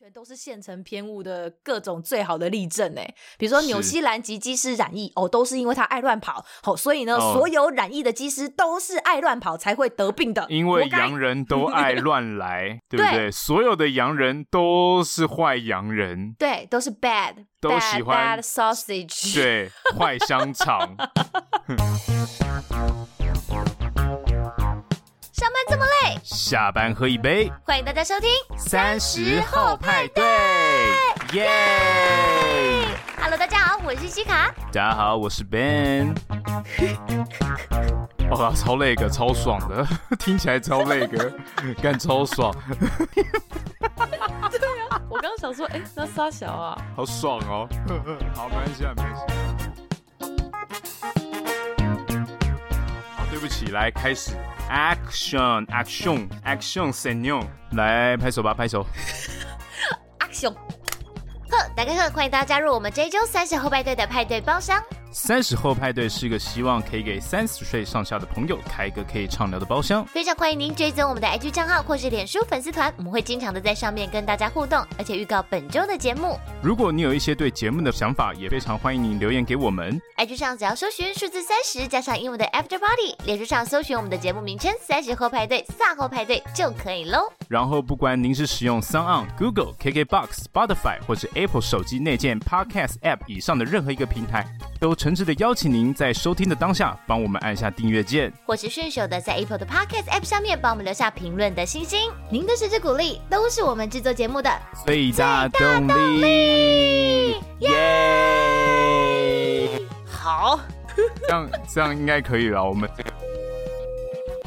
全都是现成偏误的各种最好的例证哎，比如说纽西兰籍机师染疫哦，都是因为他爱乱跑，好，所以呢，哦、所有染疫的机师都是爱乱跑才会得病的。因为洋人都爱 乱来，对不对？对，所有的洋人都是坏洋人，对，都是 bad，都喜欢 bad, bad sausage，对，坏香肠。下班喝一杯。欢迎大家收听三十后派对，耶！Hello，大家好，我是西卡。大家好，我是 Ben。哇，超累个，超爽的，听起来超累个，干超爽。对啊，我刚刚想说，哎，那沙小啊，好爽哦。好，没关系啊，没关系。对不起，来开始。Action, action, action, Senor，来拍手吧，拍手。Action，呵，大家好，欢迎大家加入我们这一周三十后派对的派对包厢。三十后派对是一个希望可以给三十岁上下的朋友开一个可以畅聊的包厢。非常欢迎您追踪我们的 IG 账号或是脸书粉丝团，我们会经常的在上面跟大家互动，而且预告本周的节目。如果你有一些对节目的想法，也非常欢迎您留言给我们。IG 上只要搜寻数字三十加上英文的 After Party，脸书上搜寻我们的节目名称三十后派对、卅后派对就可以喽。然后不管您是使用 SoundOn、Google、KKBox、Spotify 或是 Apple 手机内建 Podcast App 以上的任何一个平台，都诚挚的邀请您在收听的当下，帮我们按下订阅键，或是顺手的在 Apple 的 Podcast App 上面帮我们留下评论的星星。您的支持鼓励都是我们制作节目的最大动力。耶！好，这样这样应该可以了。我们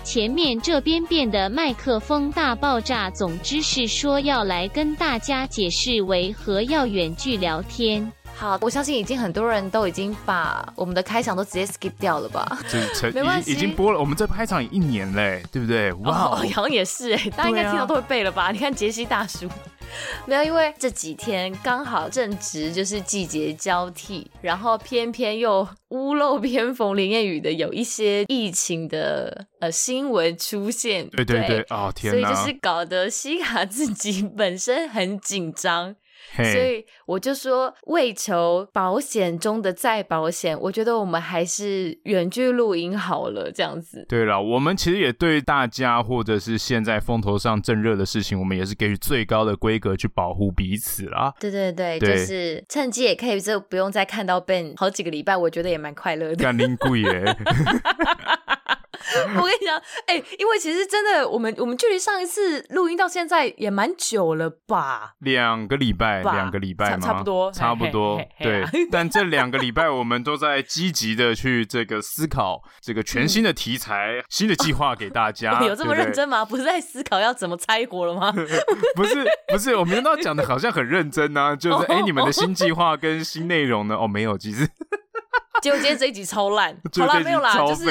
前面这边变的麦克风大爆炸，总之是说要来跟大家解释为何要远距聊天。好，我相信已经很多人都已经把我们的开场都直接 skip 掉了吧？就没关系，已经播了。我们这开场已一年嘞，对不对？哇、wow，好像也是哎，大家应该听到都会背了吧？啊、你看杰西大叔，没有，因为这几天刚好正值就是季节交替，然后偏偏又屋漏偏逢连夜雨的有一些疫情的呃新闻出现，对对对，啊、哦、天哪，所以就是搞得西卡自己本身很紧张。所以我就说，为求保险中的再保险，我觉得我们还是远距录音好了，这样子。对了，我们其实也对大家，或者是现在风头上正热的事情，我们也是给予最高的规格去保护彼此啦。对对对，对就是趁机也可以，就不用再看到 Ben 好几个礼拜，我觉得也蛮快乐的。干恁贵耶！我跟你讲，哎、欸，因为其实真的，我们我们距离上一次录音到现在也蛮久了吧？两个礼拜，两个礼拜吗？差不多，差不多。嘿嘿嘿对，嘿但这两个礼拜我们都在积极的去这个思考这个全新的题材、嗯、新的计划给大家。有这么认真吗？对对不是在思考要怎么拆国了吗？不是，不是，我们都讲的好像很认真呢、啊，就是哎、欸，你们的新计划跟新内容呢？哦，没有，其实。结果今天这一集超烂，好啦，没有啦，就是。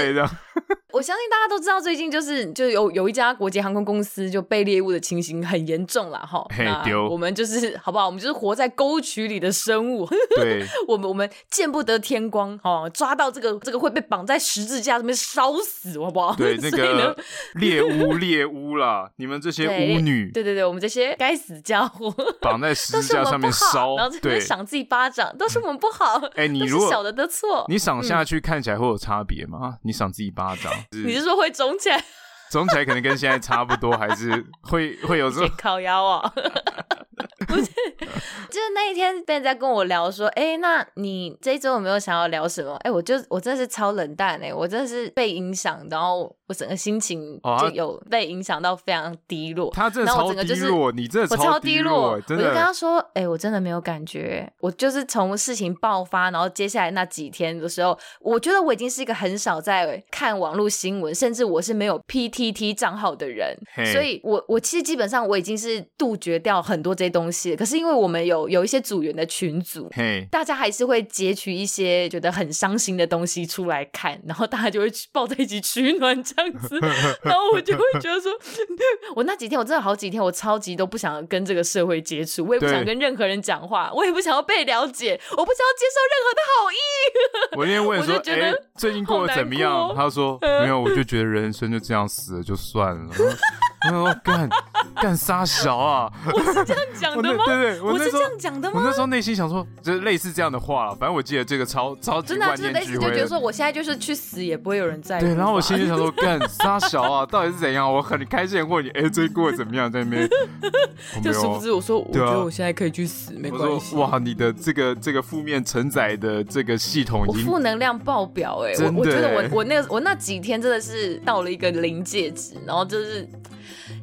我相信大家都知道，最近就是就有有一家国际航空公司就被猎物的情形很严重了哈。嘿，丢！我们就是好不好？我们就是活在沟渠里的生物。对，我们我们见不得天光哈，抓到这个这个会被绑在十字架上面烧死，好不好？对，那个猎巫猎巫啦，你们这些巫女，对对对，我们这些该死家伙绑在十字架上面烧，然后在赏自己巴掌，都是我们不好。哎，你如果小的的错，你赏下去看起来会有差别吗？你赏自己巴掌。是你是说会肿起来？肿起来可能跟现在差不多，还是会会有这种靠腰啊？不是，就是那一天 Ben 在跟我聊说，哎、欸，那你这一周有没有想要聊什么？哎、欸，我就我真的是超冷淡哎、欸，我真的是被影响，然后我整个心情就有被影响到非常低落。他真的超低落，你真的超低落。我就跟他说，哎、欸，我真的没有感觉。我就是从事情爆发，然后接下来那几天的时候，我觉得我已经是一个很少在看网络新闻，甚至我是没有 PTT 账号的人。所以我我其实基本上我已经是杜绝掉很多这些东西。可是因为我们有有一些组员的群组.大家还是会截取一些觉得很伤心的东西出来看，然后大家就会抱在一起取暖这样子，然后我就会觉得说，我那几天我真的好几天，我超级都不想跟这个社会接触，我也不想跟任何人讲话，我也不想要被了解，我不想要接受任何的好意。我那天问说，哎、欸，最近过得怎么样？他说没有，我就觉得人生就这样死了就算了。我说干干杀小啊！我是这样讲的吗？对对，我是这样讲的吗？我那时候内心想说，就是类似这样的话，反正我记得这个超超级万念俱灰，就觉得说我现在就是去死也不会有人在意。对，然后我心里想说，干杀小啊，到底是怎样？我很开心问你，哎，最近过得怎么样？在那边，就殊不知我说，我觉得我现在可以去死，没关系。哇，你的这个这个负面承载的这个系统，我负能量爆表哎！我我觉得我我那我那几天真的是到了一个临界值，然后就是。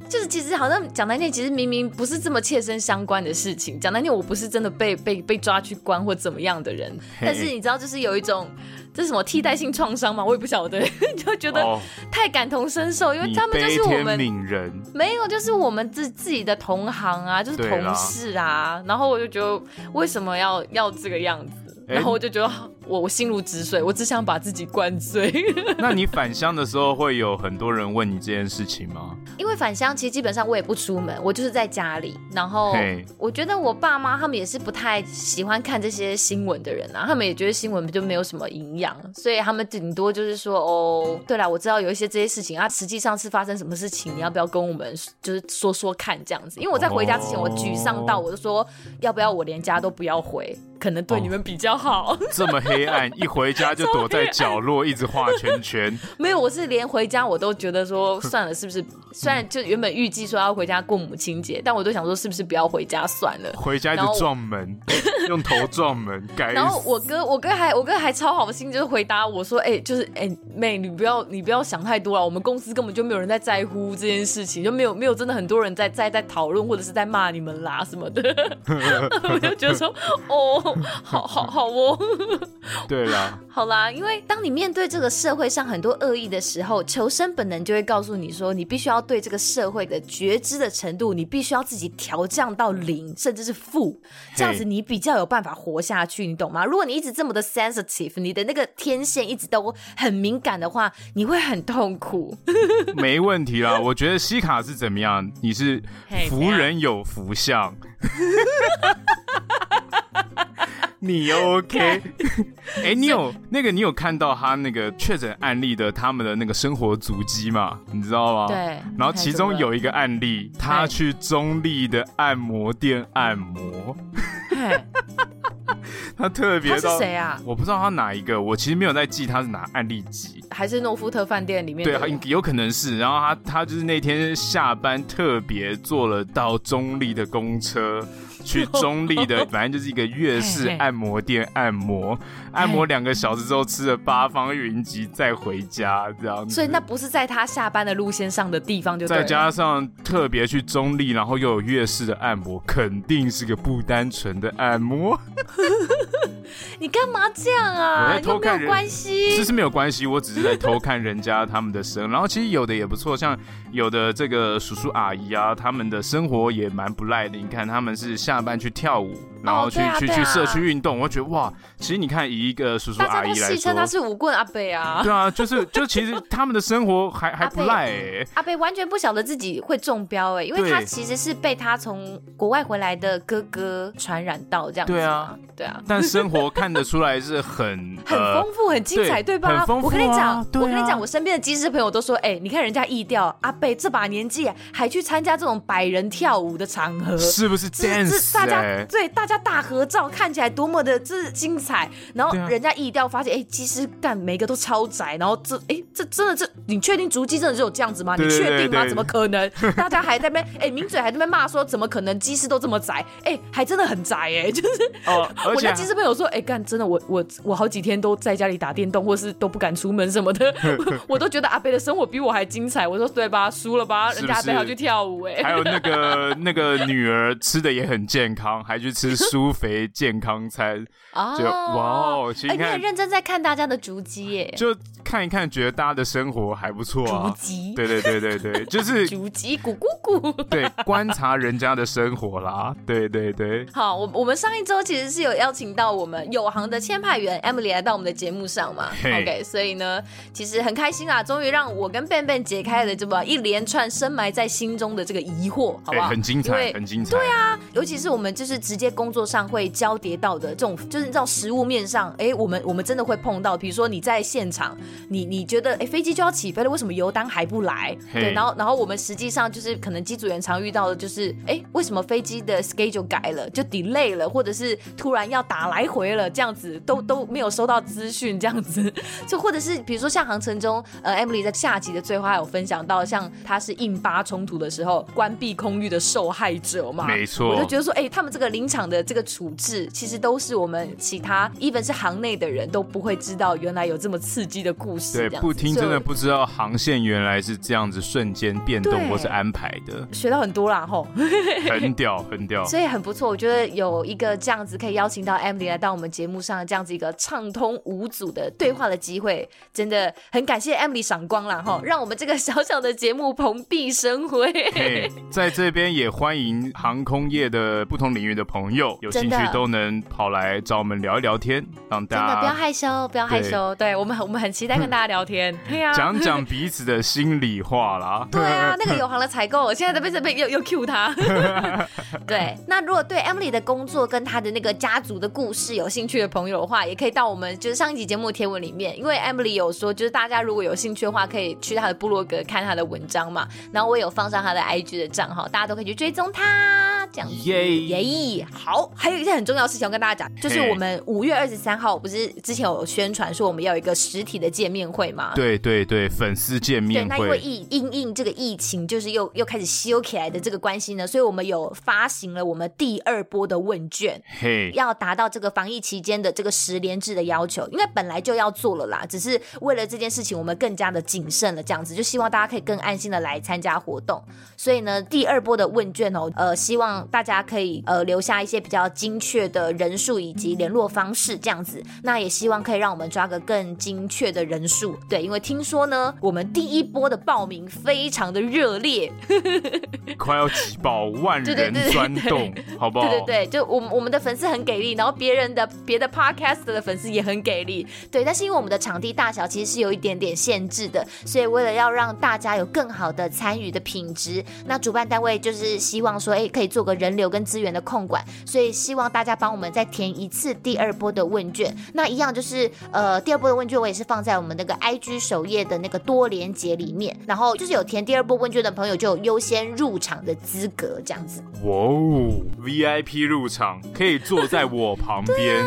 就是其实好像讲难听，其实明明不是这么切身相关的事情。讲难听，我不是真的被被被抓去关或怎么样的人，但是你知道，就是有一种这是什么替代性创伤吗？我也不晓得，就觉得太感同身受，因为他们就是我们人没有，就是我们自自己的同行啊，就是同事啊，然后我就觉得为什么要要这个样子，然后我就觉得。我我心如止水，我只想把自己灌醉。那你返乡的时候会有很多人问你这件事情吗？因为返乡其实基本上我也不出门，我就是在家里。然后我觉得我爸妈他们也是不太喜欢看这些新闻的人啊，他们也觉得新闻就没有什么营养，所以他们顶多就是说哦，对了，我知道有一些这些事情啊，实际上是发生什么事情，你要不要跟我们就是说说看这样子？因为我在回家之前，我沮丧到我就说，要不要我连家都不要回，可能对你们比较好。哦、这么黑。黑暗，一回家就躲在角落，一直画圈圈。没有，我是连回家我都觉得说 算了，是不是？虽然就原本预计说要回家过母亲节，但我都想说是不是不要回家算了。回家就撞门，用头撞门，改。然后我哥，我哥还，我哥还超好心，就是回答我说：“哎、欸，就是哎、欸，妹，你不要，你不要想太多了。我们公司根本就没有人在在乎这件事情，就没有没有真的很多人在在在讨论或者是在骂你们啦什么的。”我就觉得说：“哦，好好好哦。”对啦，好啦，因为当你面对这个社会上很多恶意的时候，求生本能就会告诉你说，你必须要对这个社会的觉知的程度，你必须要自己调降到零，甚至是负，这样子你比较有办法活下去，你懂吗？如果你一直这么的 sensitive，你的那个天线一直都很敏感的话，你会很痛苦。没问题啦，我觉得西卡是怎么样？你是福人有福相。你 OK？哎、欸，你有那个，你有看到他那个确诊案例的他们的那个生活足迹吗？你知道吗？对。然后其中有一个案例，他去中立的按摩店按摩。他特别。他是谁啊？我不知道他哪一个，我其实没有在记他是哪案例集。还是诺夫特饭店里面？对，有可能是。然后他他就是那天下班特别坐了到中立的公车。去中立的，反正就是一个粤式按摩店按摩，按摩两个小时之后吃了八方云集再回家这样子。所以那不是在他下班的路线上的地方就再加上特别去中立，然后又有粤式的按摩，肯定是个不单纯的按摩。你干嘛这样啊？我在偷看人，没有关系，其实没有关系，我只是在偷看人家他们的生。然后其实有的也不错，像有的这个叔叔阿姨啊，他们的生活也蛮不赖的。你看他们是下班去跳舞。然后去、哦啊啊、去去社区运动，我觉得哇，其实你看以一个叔叔阿姨来说，戏称他是舞棍阿贝啊。对啊，就是就其实他们的生活还还不赖哎、欸。阿贝完全不晓得自己会中标哎、欸，因为他其实是被他从国外回来的哥哥传染到这样子。对啊，对啊。但生活看得出来是很 很丰富、很精彩，对，对吧？很丰富、啊、我跟你讲，啊、我跟你讲，我身边的机师朋友都说，哎、欸，你看人家艺调，阿贝这把年纪还去参加这种百人跳舞的场合，是不是 dance？大家对大家大合照。看起来多么的这精彩，然后人家一调发现，哎、啊，其实干每个都超宅，然后这哎这真的这你确定足迹真的只有这样子吗？你确定吗？怎么可能？大家还在那边哎，抿嘴还在那边骂说，怎么可能机师都这么宅？哎，还真的很宅哎，就是哦，我的机师朋友说，哎干真的我我我好几天都在家里打电动，或是都不敢出门什么的，我，我都觉得阿贝的生活比我还精彩。我说对吧？输了吧？人家阿北还去跳舞哎，还有那个 那个女儿吃的也很健康，还去吃舒肥。健康餐 哦，就哇哦！其实你很认真在看大家的足迹耶，就看一看，觉得大家的生活还不错啊。足迹，对对对对对，就是足迹，咕咕咕。对，观察人家的生活啦，对对对。好，我我们上一周其实是有邀请到我们们有行的签派员 Emily 来到我们的节目上嘛。OK，所以呢，其实很开心啊，终于让我跟 Ben Ben 解开了这么一连串深埋在心中的这个疑惑，好不好？欸、很精彩，很精彩。对啊，尤其是我们就是直接工作上会交叠到的这种，就是这种实物面上，哎、欸，我们我们真的会碰到，比如说你在现场，你你觉得哎、欸、飞机就要起飞了，为什么油单还不来对，然后然后我们实际上就是可能机组员常遇到的就是，哎、欸，为什么飞机的 schedule 改了，就 delay 了，或者是突然要打来回了，这样子都都没有收到资讯，这样子，就或者是比如说像航程中，呃，Emily 在下集的最后还有分享到，像他是印巴冲突的时候关闭空域的受害者嘛，没错，我就觉得说，哎、欸，他们这个临场的这个处置，其实都是我们其他 even 是行内的人都不会知道，原来有这么刺激的故事。对，不听真的不知道航线原来是这样子瞬间变动或是安排的，学到很多啦，吼，很屌，很屌，所以很不错。我觉得有一个这样子可以邀请到 Emily 来到我们节目上，这样子一个畅通无阻的对话的机会，真的很感谢 Emily 赏光了哈，让我们这个小小的节目蓬荜生辉。Hey, 在这边也欢迎航空业的不同领域的朋友，有兴趣都能跑来找我们聊一聊天，让大家真的不要害羞，不要害羞。对，对我们很我们很期待跟大家聊天，讲讲彼此的心里话啦。对啊，那个有行的采购，现在在被这边又又 cue 他。对，那如果对 Emily 的工作跟他的那个家族的故事有兴趣的朋友的话，也可以到我们就是上一集节目贴文里面，因为 Emily 有说，就是大家如果有兴趣的话，可以去他的部落格看他的文章嘛。然后我有放上他的 IG 的账号，大家都可以去追踪他他，这样子。耶耶，好。还有一件很重要的事情要跟大家讲，就是我们五月二十三号不是之前有宣传说我们要有一个实体的见面会吗？对对对，粉丝见面会。对，那因为疫因应这个疫情，就是又又开始修起来的这个关系呢，所以我们有发行了我们第二波的问卷，嘿，要达到这个防疫期间的这个十连制的要求，因为本来就要做了啦，只是为了这件事情，我们更加的谨慎了，这样子就希望大家可以更安心的来参加活动。所以呢，第二波的问卷哦，呃，希望大家可以呃留下一些比较精确的人数以及联络方式，这样子。那也希望可以让我们抓个更精确的人数，对，因为听说呢，我们第一波的报名非常的热烈，快要挤爆万人钻洞，好不好？对对对，就我们我们的粉丝很给力，然后别人的别的 podcast 的粉丝也很给力，对。但是因为我们的场地大小其实是有一点点限制的，所以为了要让大家有更好的参与的品质，那主办单位就是希望说，哎，可以做个人流跟资源的控管，所以希望大家帮我们再填一次第二波的问卷。那一样就是，呃，第二波的问卷我也是放在我们那个 IG 首页的那个多连结里面，然后就是有填第二波问卷的朋友就有优先入场的资格，这样子。哇哦，VIP 入场可以坐在我旁边。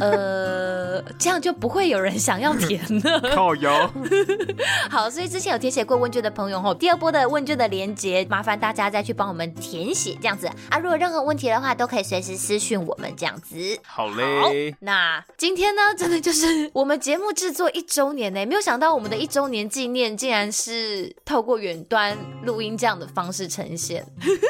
呃，这样就不会有人想要填了。靠腰。好，所以之前有填写过问卷的朋友吼，第二波的问卷的连接，麻烦大家再去帮我们填写，这样子啊。如果有任何问题的话，都可以随时私讯我们这样子。好嘞。好，那今天呢，真的就是 我们节目制作一周年呢，没有想到我们的一周年纪念，竟然是透过远端录音这样的方式呈现。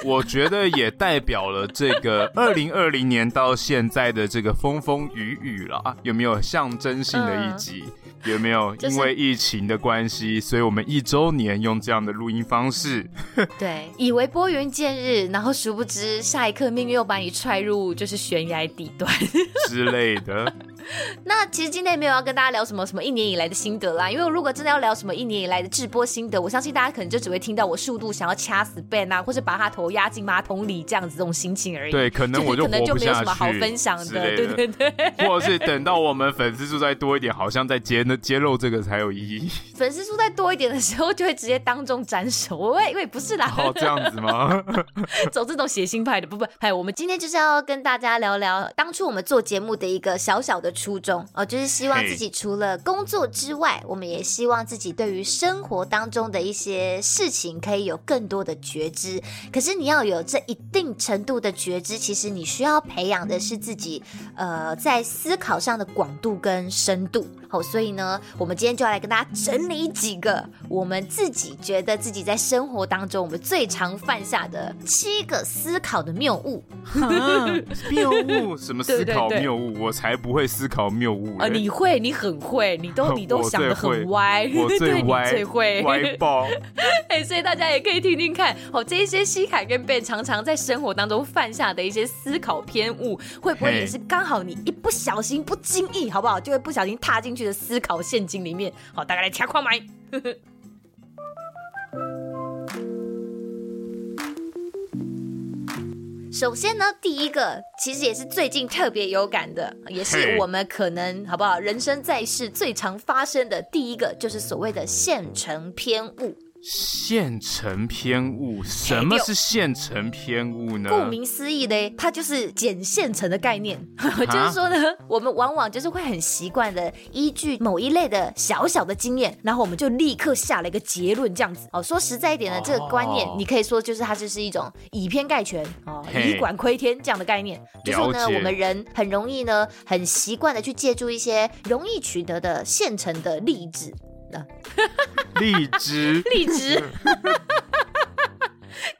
我觉得也代表了这个二零二零年到现在的这个风风雨雨了，有没有象征性的一集？嗯、有没有 因为疫情的关系，就是、所以我们一周年用这样的录音方式？对，以为拨云见日，然后殊不知下一刻命运又把你踹入就是悬崖底端之类的。那其实今天也没有要跟大家聊什么什么一年以来的心得啦，因为如果真的要聊什么一年以来的直播心得，我相信大家可能就只会听到我速度想要掐死 Ben 啊，或是把他头压进马桶里这样子这种心情而已。对，可能我就可能就没有什么好分享的，的对对对。或者是等到我们粉丝数再多一点，好像在揭那揭露这个才有意义。粉丝数再多一点的时候，就会直接当众斩首。喂喂，不是啦，哦，这样子吗？走这种血腥派的，不不，哎，我们今天就是要跟大家聊聊当初我们做节目的一个小小的初衷哦，就是希望自己除了工作之外，我们也希望自己对于生活当中的一些事情可以有更多的觉知。可是你要有这一定程度的觉知，其实你需要培养的是自己呃在思考上的广度跟深度。好，所以呢，我们今天就要来跟大家整理几个我们自己觉得自己在生活当中我们最常犯下的七个思考的谬误。谬误？什么思考谬误？我才不会思考谬误。啊，你会，你很会，你都 你都想的很歪，我最 歪，最会歪爆。哎，所以大家也可以听听看，哦，这一些西凯跟 Ben 常常在生活当中犯下的一些思考偏误，会不会也是刚好你一不小心、不经意，好不好，就会不小心踏进去的思考陷阱里面？好，大家来掐矿买。首先呢，第一个其实也是最近特别有感的，也是我们可能好不好？人生在世最常发生的第一个，就是所谓的现成偏误。现成偏误，什么是现成偏误呢？顾名思义嘞，它就是捡现成的概念。就是说呢，我们往往就是会很习惯的依据某一类的小小的经验，然后我们就立刻下了一个结论，这样子。哦，说实在一点呢，这个观念你可以说就是它就是一种以偏概全哦，以管窥天这样的概念。就说呢，我们人很容易呢，很习惯的去借助一些容易取得的现成的例子。荔枝，荔枝，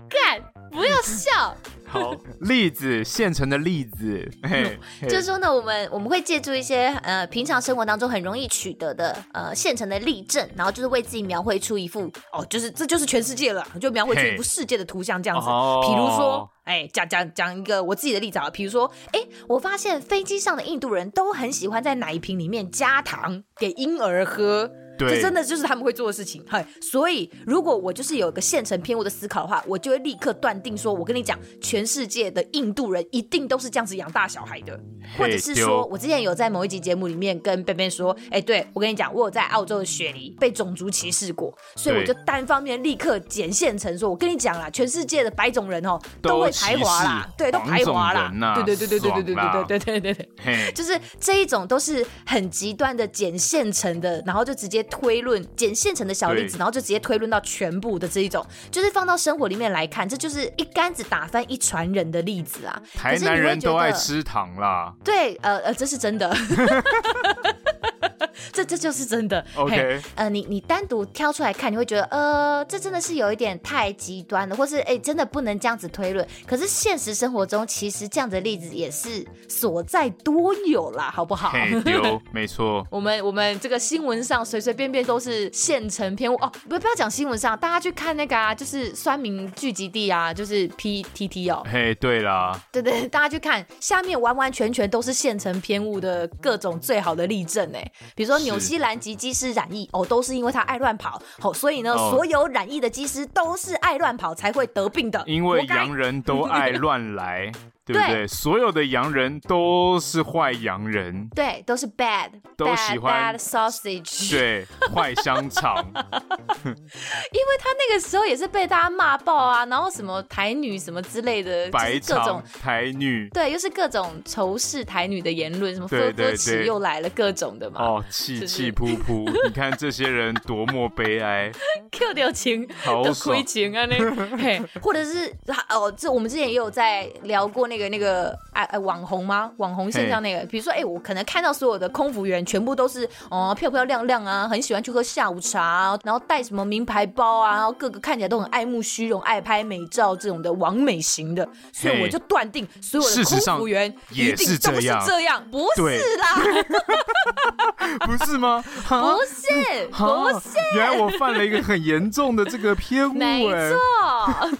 干，不要笑。好，例子，现成的例子，嘿，就是说呢，我们我们会借助一些呃平常生活当中很容易取得的呃现成的例证，然后就是为自己描绘出一幅哦，就是这就是全世界了，就描绘出一幅世界的图像这样子。比如说，哎，讲讲讲一个我自己的例子啊，比如说，哎，我发现飞机上的印度人都很喜欢在奶瓶里面加糖给婴儿喝。对这真的就是他们会做的事情，嗨！所以如果我就是有一个现成偏误的思考的话，我就会立刻断定说，我跟你讲，全世界的印度人一定都是这样子养大小孩的，或者是说我之前有在某一集节目里面跟 Ben 说，哎，对，我跟你讲，我有在澳洲的雪梨被种族歧视过，所以我就单方面立刻剪现成说，我跟你讲啦，全世界的白种人哦都会排华啦，对，都排华啦，对对对对对对对对对对对对，就是这一种都是很极端的剪现成的，然后就直接。推论捡现成的小例子，然后就直接推论到全部的这一种，就是放到生活里面来看，这就是一竿子打翻一船人的例子啊！台南人都爱吃糖啦，对，呃呃，这是真的。这这就是真的。OK，呃，你你单独挑出来看，你会觉得，呃，这真的是有一点太极端了，或是哎，真的不能这样子推论。可是现实生活中，其实这样的例子也是所在多有啦，好不好？有，没错。我们我们这个新闻上随随便便都是现成偏误哦，不不要讲新闻上，大家去看那个啊，就是酸民聚集地啊，就是 PTT 哦。嘿，对啦，对对，大家去看下面完完全全都是现成偏误的各种最好的例证哎，比如说。纽西兰籍机师染疫哦，都是因为他爱乱跑，好，所以呢，哦、所有染疫的机师都是爱乱跑才会得病的。因为洋人都爱乱来。对。不对？对，所有的洋人都是坏洋人，对，都是 bad，都喜欢 bad sausage，对，坏香肠。因为他那个时候也是被大家骂爆啊，然后什么台女什么之类的，白各种台女，对，又是各种仇视台女的言论，什么哥哥池又来了，各种的嘛。哦，气气噗噗，你看这些人多么悲哀一个那个哎哎网红吗？网红现象那个比如说哎我可能看到所有的空服员全部都是哦漂漂亮亮啊很喜欢去喝下午茶然后带什么名牌包啊然后各个看起来都很爱慕虚荣爱拍美照这种的完美型的。所以我就断定所有的空服员一定都是这样不是啦。不是吗？不是不是。原来我犯了一个很严重的这个偏误没错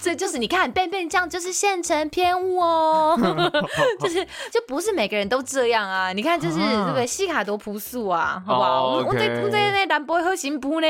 这就是你看便便酱就是现成偏误哦。就是 就不是每个人都这样啊！你看，就是这个西卡多朴素啊，好不好？我们在在那兰博喝行不呢？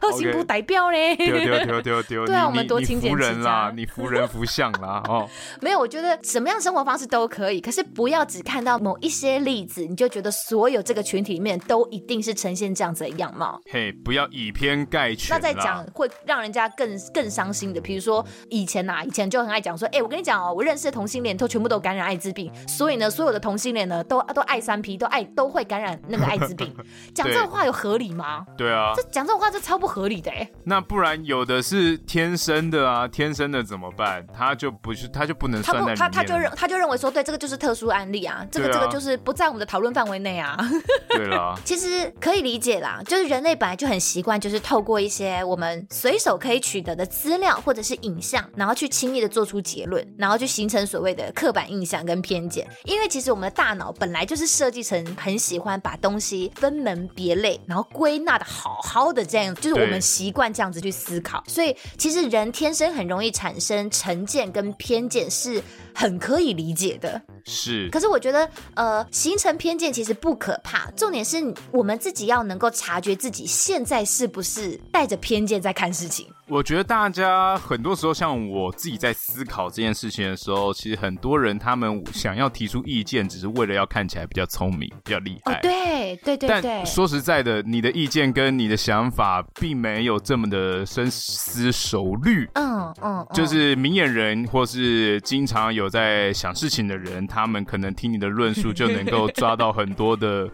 喝行不代表呢？丢丢丢丢丢！对啊，我们多勤俭人啦，你服人服相啦 哦。没有，我觉得什么样生活方式都可以，可是不要只看到某一些例子，你就觉得所有这个群体里面都一定是呈现这样子的样貌。嘿，不要以偏概全。那再讲会让人家更更伤心的，比如说以前呐，以前就很爱讲说，哎，我跟你讲哦，我认识的同性恋都。全部都感染艾滋病，所以呢，所有的同性恋呢，都都爱三 P，都爱都会感染那个艾滋病。讲这个话有合理吗？对啊，这讲这种话这超不合理的哎。那不然有的是天生的啊，天生的怎么办？他就不是，他就不能算在里面。他他就认他就认为说，对，这个就是特殊案例啊，这个这个就是不在我们的讨论范围内啊。对啦，其实可以理解啦，就是人类本来就很习惯，就是透过一些我们随手可以取得的资料或者是影像，然后去轻易的做出结论，然后去形成所谓的刻板印象跟偏见，因为其实我们的大脑本来就是设计成很喜欢把东西分门别类，然后归纳的好好的这样，就是我们习惯这样子去思考，所以其实人天生很容易产生成见跟偏见，是很可以理解的。是，可是我觉得，呃，形成偏见其实不可怕，重点是我们自己要能够察觉自己现在是不是带着偏见在看事情。我觉得大家很多时候，像我自己在思考这件事情的时候，其实很多人他们想要提出意见，只是为了要看起来比较聪明、比较厉害。哦，对对对对。但说实在的，你的意见跟你的想法并没有这么的深思熟虑。嗯嗯。就是明眼人或是经常有在想事情的人，他们可能听你的论述就能够抓到很多的。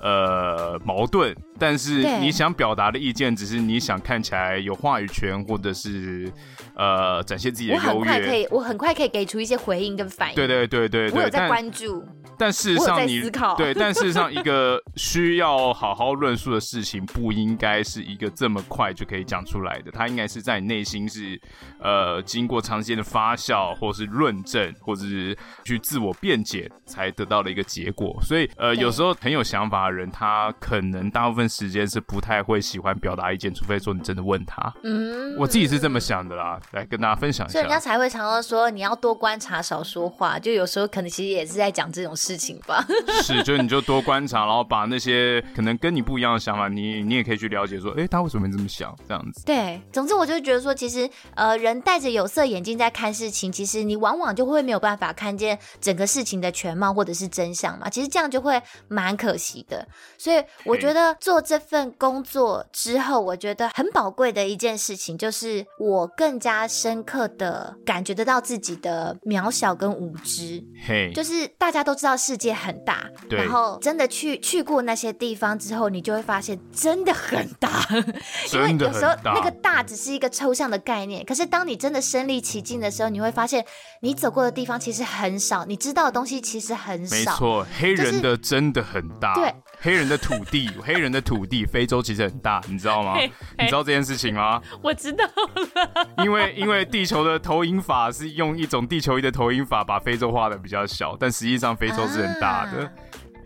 呃，矛盾，但是你想表达的意见，只是你想看起来有话语权，或者是呃，展现自己的优越。我很快可以，我很快可以给出一些回应跟反应。对对对对对，我有在关注。但事实上你，你对，但事实上，一个需要好好论述的事情，不应该是一个这么快就可以讲出来的。它应该是在你内心是呃，经过长时间的发酵，或是论证，或者是去自我辩解，才得到的一个结果。所以呃，有时候很有想法的人，他可能大部分时间是不太会喜欢表达意见，除非说你真的问他。嗯，我自己是这么想的啦，来跟大家分享一下。所以人家才会常常说，你要多观察，少说话。就有时候可能其实也是在讲这种事。情吧，是，就你就多观察，然后把那些可能跟你不一样的想法，你你也可以去了解，说，哎，他为什么这么想？这样子。对，总之我就觉得说，其实呃，人戴着有色眼镜在看事情，其实你往往就会没有办法看见整个事情的全貌或者是真相嘛。其实这样就会蛮可惜的。所以我觉得做这份工作之后，我觉得很宝贵的一件事情，就是我更加深刻的感觉得到自己的渺小跟无知。嘿，就是大家都知道。世界很大，然后真的去去过那些地方之后，你就会发现真的很大。因为有时候那个大只是一个抽象的概念，可是当你真的身临其境的时候，你会发现你走过的地方其实很少，你知道的东西其实很少。没错，黑人的真的很大。对，黑人的土地，黑人的土地，非洲其实很大，你知道吗？你知道这件事情吗？我知道了。因为因为地球的投影法是用一种地球仪的投影法把非洲画的比较小，但实际上非洲。是很大的。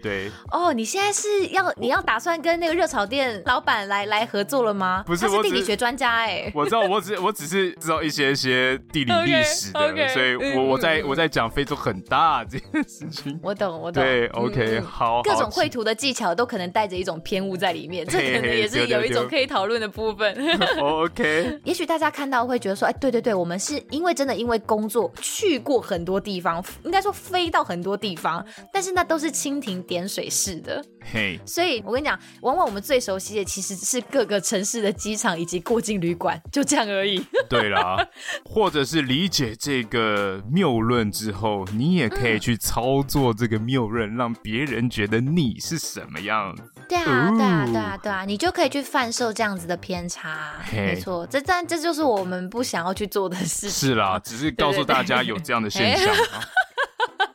对哦，你现在是要你要打算跟那个热炒店老板来来合作了吗？不是，他是地理学专家哎。我知道，我只我只是知道一些一些地理历史的，okay, okay, 所以我我在我在讲非洲很大这件事情。我懂，我懂。对，OK，嗯好。各种绘图的技巧都可能带着一种偏误在里面，这可能也是有一种可以讨论的部分。OK。也许大家看到会觉得说，哎，对对对，我们是因为真的因为工作去过很多地方，应该说飞到很多地方，但是那都是蜻蜓点水式的。嘿.所以我跟你讲，往往我们最熟悉的其实是各个城市的机场以及过境旅馆，就这样而已。对啦，或者是理解这个谬论之后，你也可以去操作这个谬论，嗯、让别人觉得你是什么样子。对啊，对啊，对啊，对啊，你就可以去贩售这样子的偏差。没错，这但这就是我们不想要去做的事情。是啦，只是 告诉大家有这样的现象。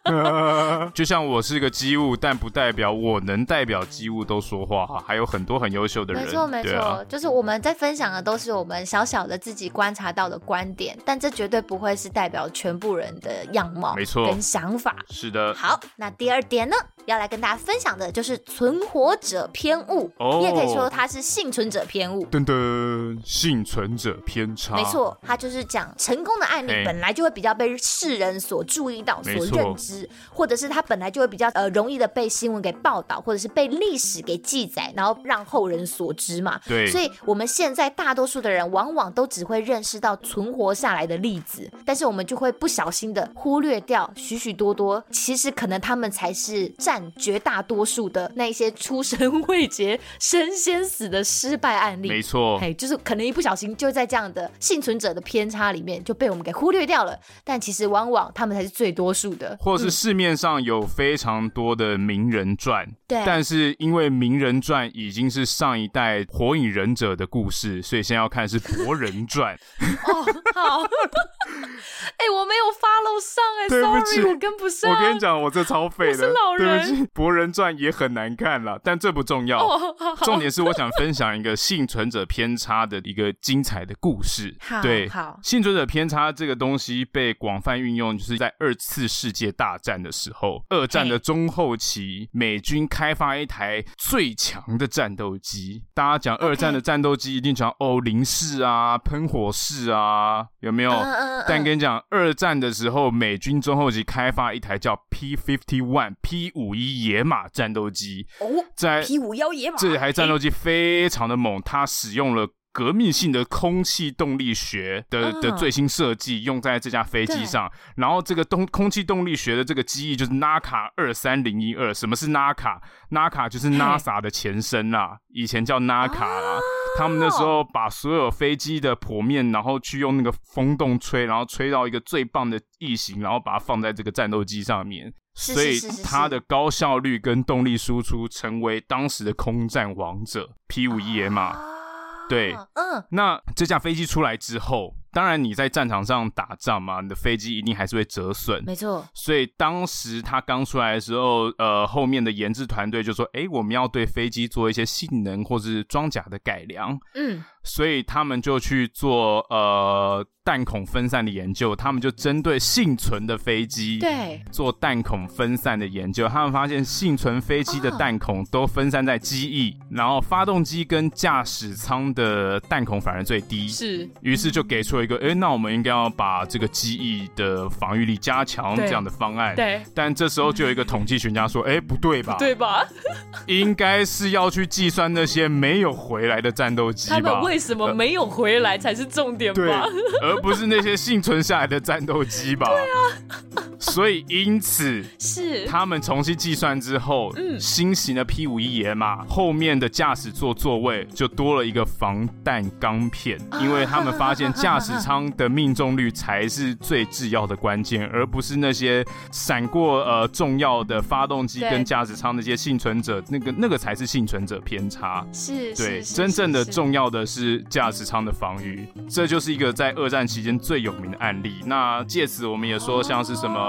就像我是个机务，但不代表我能代表机务都说话哈。还有很多很优秀的人，没错没错，啊、就是我们在分享的都是我们小小的自己观察到的观点，但这绝对不会是代表全部人的样貌，没错，跟想法。是的。好，那第二点呢，要来跟大家分享的就是存活者偏误，哦、你也可以说它是幸存者偏误。噔噔，幸存者偏差。没错，它就是讲成功的案例本来就会比较被世人所注意到、所认知。或者是他本来就会比较呃容易的被新闻给报道，或者是被历史给记载，然后让后人所知嘛。对，所以我们现在大多数的人往往都只会认识到存活下来的例子，但是我们就会不小心的忽略掉许许多多，其实可能他们才是占绝大多数的那一些出生未捷身先死的失败案例。没错，哎，就是可能一不小心就在这样的幸存者的偏差里面就被我们给忽略掉了，但其实往往他们才是最多数的。或是就是市面上有非常多的名人传，对，但是因为名人传已经是上一代火影忍者的故事，所以现在要看是博人传。哦，好。哎、欸，我没有 follow 上哎、欸，对不起，sorry, 我跟不上。我跟你讲，我这超废的，是老人。对不起，博人传也很难看了，但这不重要。哦、重点是我想分享一个幸存者偏差的一个精彩的故事。好对，好，幸存者偏差这个东西被广泛运用，就是在二次世界大战的时候，二战的中后期，美军开发一台最强的战斗机。大家讲二战的战斗机，一定讲哦，零式啊，喷火式啊，有没有？但跟你讲，二战的时候，美军中后期开发一台叫 P fifty one P 五一野马战斗机。哦，在 P 五幺野马这台战斗机非常的猛，它使用了。革命性的空气动力学的的最新设计用在这架飞机上，然后这个动空气动力学的这个机翼就是 NACA 二三零一二。什么是 NACA？NACA 就是 NASA 的前身啦，以前叫 NACA 啦。他们那时候把所有飞机的剖面，然后去用那个风洞吹，然后吹到一个最棒的异形，然后把它放在这个战斗机上面。所以它的高效率跟动力输出成为当时的空战王者 P 五一野马。对，嗯，那这架飞机出来之后，当然你在战场上打仗嘛，你的飞机一定还是会折损，没错。所以当时它刚出来的时候，呃，后面的研制团队就说：“哎，我们要对飞机做一些性能或是装甲的改良。”嗯，所以他们就去做呃。弹孔分散的研究，他们就针对幸存的飞机对做弹孔分散的研究。他们发现幸存飞机的弹孔都分散在机翼，然后发动机跟驾驶舱的弹孔反而最低。是，于是就给出了一个，哎，那我们应该要把这个机翼的防御力加强这样的方案。对，但这时候就有一个统计学家说，哎，不对吧？对吧？应该是要去计算那些没有回来的战斗机吧？他们为什么没有回来才是重点吧？对，而不是那些幸存下来的战斗机吧？对啊，所以因此是他们重新计算之后，嗯，新型的 P 五一野马后面的驾驶座座位就多了一个防弹钢片，因为他们发现驾驶舱的命中率才是最重要的关键，而不是那些闪过呃重要的发动机跟驾驶舱那些幸存者，那个那个才是幸存者偏差。是，对，真正的重要的是驾驶舱的防御，这就是一个在二战期间。最有名的案例，那借此我们也说，像是什么，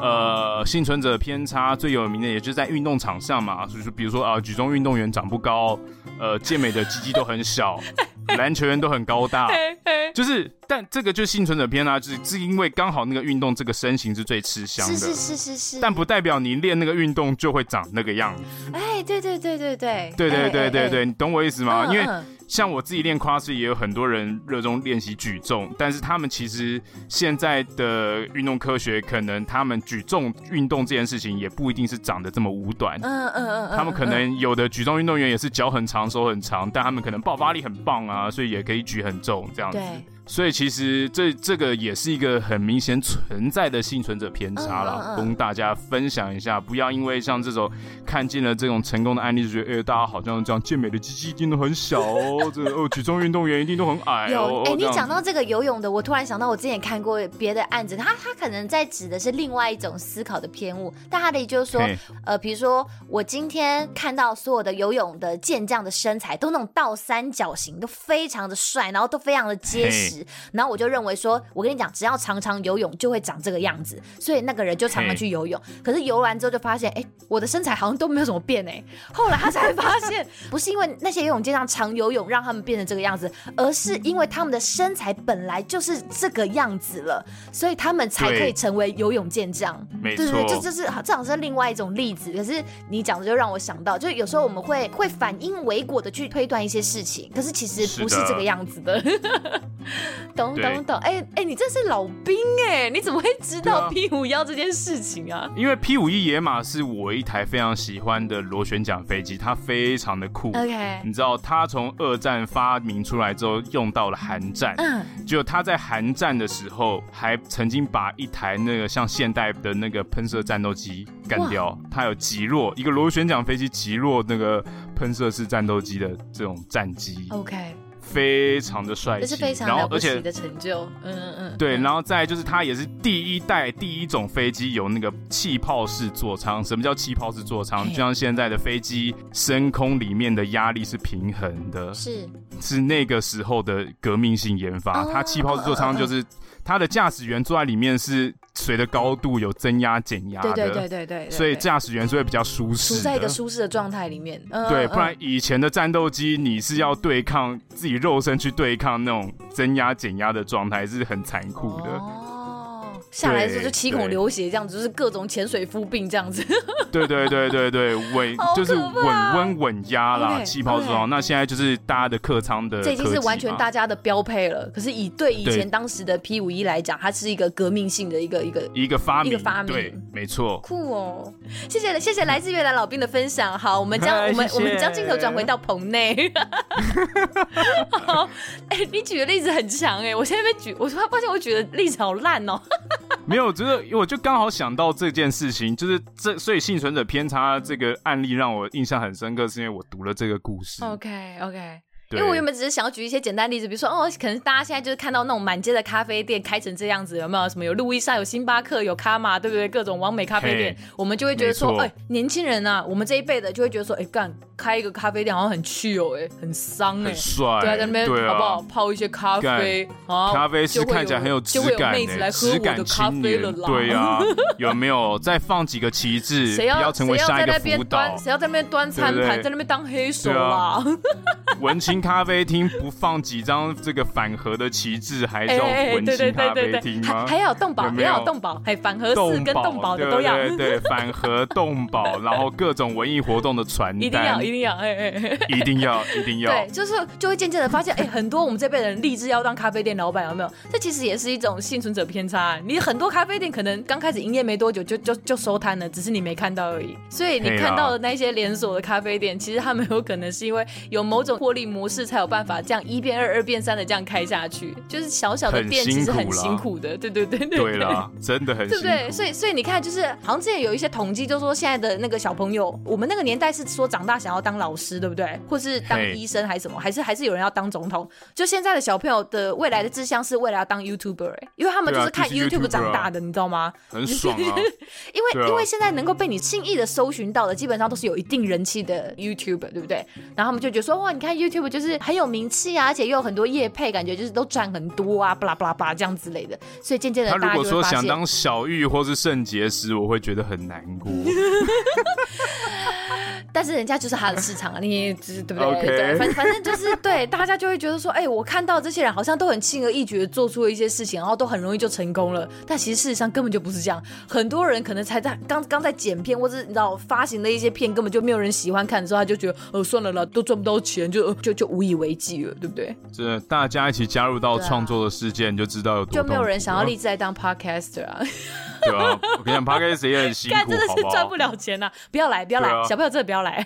呃，幸存者偏差最有名的，也就是在运动场上嘛，就是比如说啊，举重运动员长不高，呃，健美的鸡鸡都很小，篮球员都很高大，就是，但这个就是幸存者偏差，就是是因为刚好那个运动这个身形是最吃香的，是是是是是，但不代表你练那个运动就会长那个样子。哎，对对对对对，对对对对对对，你懂我意思吗？因为。像我自己练 CrossFit 也有很多人热衷练习举重，但是他们其实现在的运动科学，可能他们举重运动这件事情也不一定是长得这么五短。嗯嗯嗯，他们可能有的举重运动员也是脚很长、手很长，但他们可能爆发力很棒啊，所以也可以举很重这样子。所以其实这这个也是一个很明显存在的幸存者偏差啦，供大家分享一下。不要因为像这种看见了这种成功的案例，就觉得哎、欸，大家好像这样健美的鸡鸡一定都很小哦，这个 哦举重运动员一定都很矮哦。有哎，你讲到这个游泳的，我突然想到我之前也看过别的案子，他他可能在指的是另外一种思考的偏误，但他的意思就是说，呃，比如说我今天看到所有的游泳的健将的身材都那种倒三角形，都非常的帅，然后都非常的结实。然后我就认为说，我跟你讲，只要常常游泳就会长这个样子，所以那个人就常常去游泳。可是游完之后就发现，哎，我的身材好像都没有什么变哎。后来他才发现，不是因为那些游泳健将常游泳让他们变成这个样子，而是因为他们的身材本来就是这个样子了，所以他们才可以成为游泳健将。没错，对对对，这就是这好像是另外一种例子。可是你讲的就让我想到，就有时候我们会会反因为果的去推断一些事情，可是其实不是这个样子的。懂懂懂，哎哎，你这是老兵哎，你怎么会知道 P 五幺这件事情啊？因为 P 五一野马是我一台非常喜欢的螺旋桨飞机，它非常的酷。OK，你知道它从二战发明出来之后用到了韩战，嗯，就它在韩战的时候还曾经把一台那个像现代的那个喷射战斗机干掉，它有击落一个螺旋桨飞机击落那个喷射式战斗机的这种战机。OK。非常的帅气，这是非常了不起的成就。嗯嗯嗯，对，然后再就是它也是第一代第一种飞机有那个气泡式座舱。什么叫气泡式座舱？就像现在的飞机升空里面的压力是平衡的，是是那个时候的革命性研发。它气泡式座舱就是。他的驾驶员坐在里面是随着高度有增压减压的，对对对对对，所以驾驶员是会比较舒适，处在一个舒适的状态里面。嗯、对，不然以前的战斗机你是要对抗自己肉身去对抗那种增压减压的状态，是很残酷的。哦下来的时候就七孔流血，这样子就是各种潜水夫病这样子。对对对对对，稳就是稳温稳压啦，气泡装。那现在就是大家的客舱的，这已经是完全大家的标配了。可是以对以前当时的 P 五一来讲，它是一个革命性的一个一个一个发明，一个发明，对，没错。酷哦，谢谢谢谢来自越南老兵的分享。好，我们将我们我们将镜头转回到棚内。好，哎，你举的例子很强哎，我现在被举，我突然发现我举的例子好烂哦。没有，就是我就刚好想到这件事情，就是这所以幸存者偏差这个案例让我印象很深刻，是因为我读了这个故事。OK OK。因为我原本只是想要举一些简单例子，比如说哦，可能大家现在就是看到那种满街的咖啡店开成这样子，有没有什么有路易莎、有星巴克、有卡玛，对不对？各种完美咖啡店，我们就会觉得说，哎，年轻人啊，我们这一辈的就会觉得说，哎，干开一个咖啡店好像很趣哦，哎，很伤哎，帅，对啊，在那边好不好泡一些咖啡啊？咖啡师看起来很有质感，妹子来喝我的咖啡了啦。对啊，有没有再放几个旗帜？谁要成为下一个辅导？谁要在那边端餐盘，在那边当黑手啊？文青。咖啡厅不放几张这个反核的旗帜，还叫文青咖啡厅吗？还要动保，要动保，还反核四跟动保的都要。对对，反核动保，然后各种文艺活动的传 单，一定要，一定要，哎哎，一定要，一定要。对，就是就会渐渐的发现，哎，很多我们这辈人立志要当咖啡店老板，有没有？这其实也是一种幸存者偏差。你很多咖啡店可能刚开始营业没多久就就就收摊了，只是你没看到而已。所以你看到的那些连锁的咖啡店，其实他们有可能是因为有某种获利模式，才有办法这样一变二，二变三的这样开下去。就是小小的变其实很辛苦的，对对对对。对啦，真的很辛苦。对不对？所以所以你看，就是好像之前有一些统计，就说现在的那个小朋友，我们那个年代是说长大想要当老师，对不对？或是当医生还是什么？还是还是有人要当总统？就现在的小朋友的未来的志向是为了要当 YouTuber，因为他们就是看 YouTube 长大的，你知道吗？很爽啊！因为因为现在能够被你轻易的搜寻到的，基本上都是有一定人气的 YouTuber，对不对？然后他们就觉得说，哇，你看 YouTube 就是很有名气啊，而且又有很多业配，感觉就是都赚很多啊，巴拉巴拉巴拉这样之类的。所以渐渐的，他如果说想当小玉或是圣结石，我会觉得很难过。但是人家就是他的市场啊，你对不对.对，反反正就是对，大家就会觉得说，哎、欸，我看到这些人好像都很轻而易举的做出了一些事情，然后都很容易就成功了。但其实事实上根本就不是这样，很多人可能才在刚刚在剪片，或者你知道发行的一些片根本就没有人喜欢看的时候，他就觉得，呃，算了啦，都赚不到钱，就就就无以为继了，对不对？这大家一起加入到创作的世界，你就知道有多就没有人想要立志来当 podcaster 啊。对啊，我跟你讲，Podcast 也很辛苦，真的是赚不了钱呐、啊！不要来，不要来，啊、小朋友真的不要来。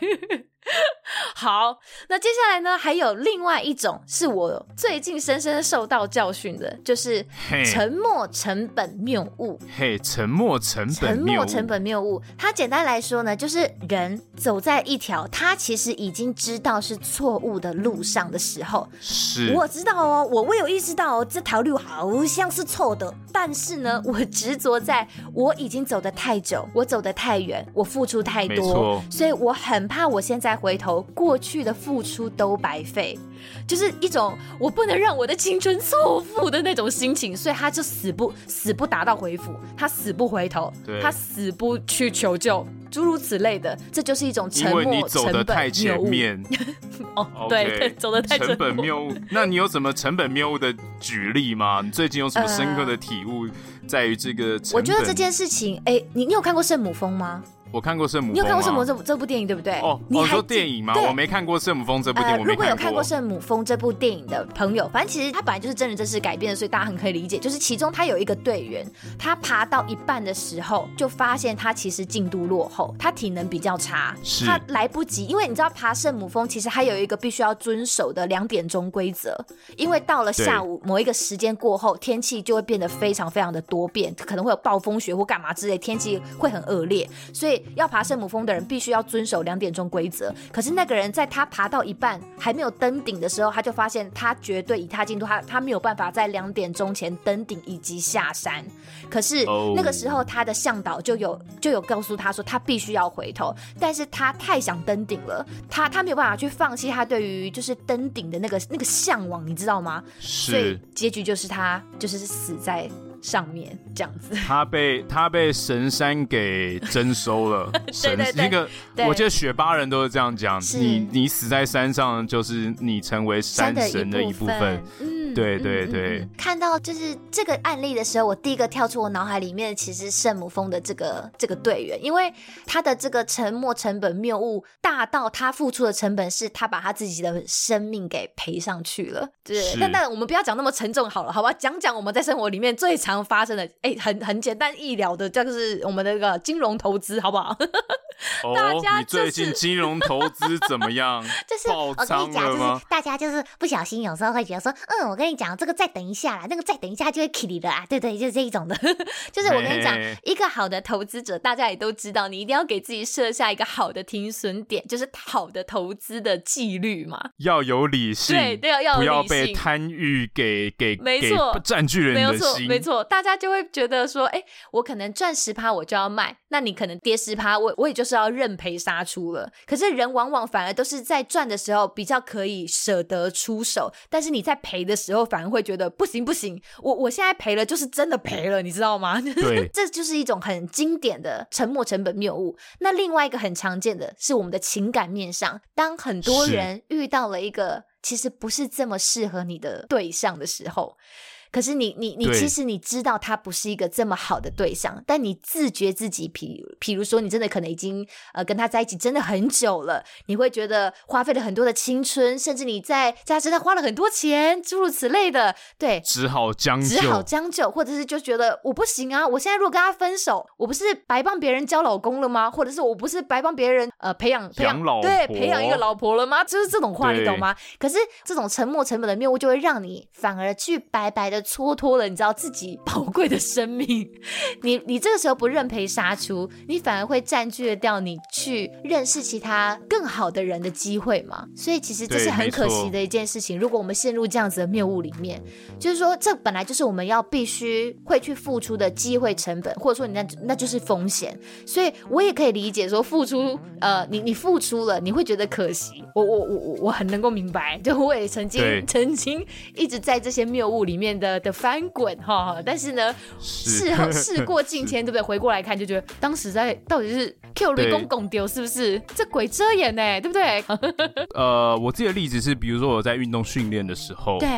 好，那接下来呢？还有另外一种是我最近深深受到教训的，就是沉没成本谬误。嘿，沉没成本，沉没成本谬误。它简单来说呢，就是人走在一条他其实已经知道是错误的路上的时候，是我知道哦，我我有意识到哦，这条路好像是错的，但是呢，我执着在我已经走得太久，我走得太远，我付出太多，所以我很怕我现在回头。过去的付出都白费，就是一种我不能让我的青春错付的那种心情，所以他就死不死不达到回复，他死不回头，他死不去求救，诸如此类的，这就是一种沉默成本谬误。因为你走得太前面，哦，Okay, 对，走得太成本谬误。那你有什么成本谬误的举例吗？你最近有什么深刻的体悟，在于这个？我觉得这件事情，哎、欸，你你有看过圣母峰吗？我看过圣母峰，你有看过圣母这部这部电影对不对？哦，你还说电影吗？我没看过圣母峰这部电影。呃，如果有看过圣母峰这部电影的朋友，反正其实它本来就是真人真事改编的，所以大家很可以理解。就是其中他有一个队员，他爬到一半的时候，就发现他其实进度落后，他体能比较差，是他来不及。因为你知道爬圣母峰其实还有一个必须要遵守的两点钟规则，因为到了下午某一个时间过后，天气就会变得非常非常的多变，可能会有暴风雪或干嘛之类，天气会很恶劣，所以以要爬圣母峰的人必须要遵守两点钟规则。可是那个人在他爬到一半还没有登顶的时候，他就发现他绝对以他进度，他他没有办法在两点钟前登顶以及下山。可是那个时候他的向导就有就有告诉他说，他必须要回头，但是他太想登顶了，他他没有办法去放弃他对于就是登顶的那个那个向往，你知道吗？是。所以结局就是他就是死在。上面这样子，他被他被神山给征收了。神那个，我记得雪巴人都是这样讲，你你死在山上，就是你成为山神的一部分。嗯对对对、嗯嗯，看到就是这个案例的时候，我第一个跳出我脑海里面，其实圣母峰的这个这个队员，因为他的这个沉没成本谬误大到他付出的成本是他把他自己的生命给赔上去了。对，但但我们不要讲那么沉重好了，好吧？讲讲我们在生活里面最常发生的，哎，很很简单易了的，这就是我们的一个金融投资，好不好？大家、就是哦、你最近金融投资怎么样？就是我跟你讲，就是大家就是不小心有时候会觉得说，嗯，我跟你讲，这个再等一下啦，那个再等一下就会 kill 的啊，对对，就是这一种的。就是我跟你讲，一个好的投资者，大家也都知道，你一定要给自己设下一个好的停损点，就是好的投资的纪律嘛。要有理性，对对，要有理性，不要被贪欲给给没错占据了你的心，没错没错，大家就会觉得说，哎，我可能赚十趴我就要卖，那你可能跌十趴，我我也就是要认赔杀。杀出了，可是人往往反而都是在赚的时候比较可以舍得出手，但是你在赔的时候反而会觉得不行不行，我我现在赔了就是真的赔了，你知道吗？对，这就是一种很经典的沉没成本谬误。那另外一个很常见的是我们的情感面上，当很多人遇到了一个其实不是这么适合你的对象的时候。可是你你你其实你知道他不是一个这么好的对象，但你自觉自己，比比如说你真的可能已经呃跟他在一起真的很久了，你会觉得花费了很多的青春，甚至你在在他身上花了很多钱，诸如此类的，对，只好将就，只好将就，或者是就觉得我不行啊，我现在如果跟他分手，我不是白帮别人交老公了吗？或者是我不是白帮别人呃培养培养老对培养一个老婆了吗？就是这种话，你懂吗？可是这种沉没成本的谬误就会让你反而去白白的。蹉跎了，你知道自己宝贵的生命，你你这个时候不认赔杀出，你反而会占据掉你去认识其他更好的人的机会嘛？所以其实这是很可惜的一件事情。如果我们陷入这样子的谬误里面，就是说这本来就是我们要必须会去付出的机会成本，或者说你那那就是风险。所以我也可以理解说付出，呃，你你付出了，你会觉得可惜。我我我我我很能够明白，就我也曾经曾经一直在这些谬误里面的。的翻滚哈，但是呢，事后事过境迁，对不对？回过来看，就觉得当时在到底是 Q 雷公公丢，是不是？这鬼遮眼呢，对不对？呃，我自己的例子是，比如说我在运动训练的时候，对，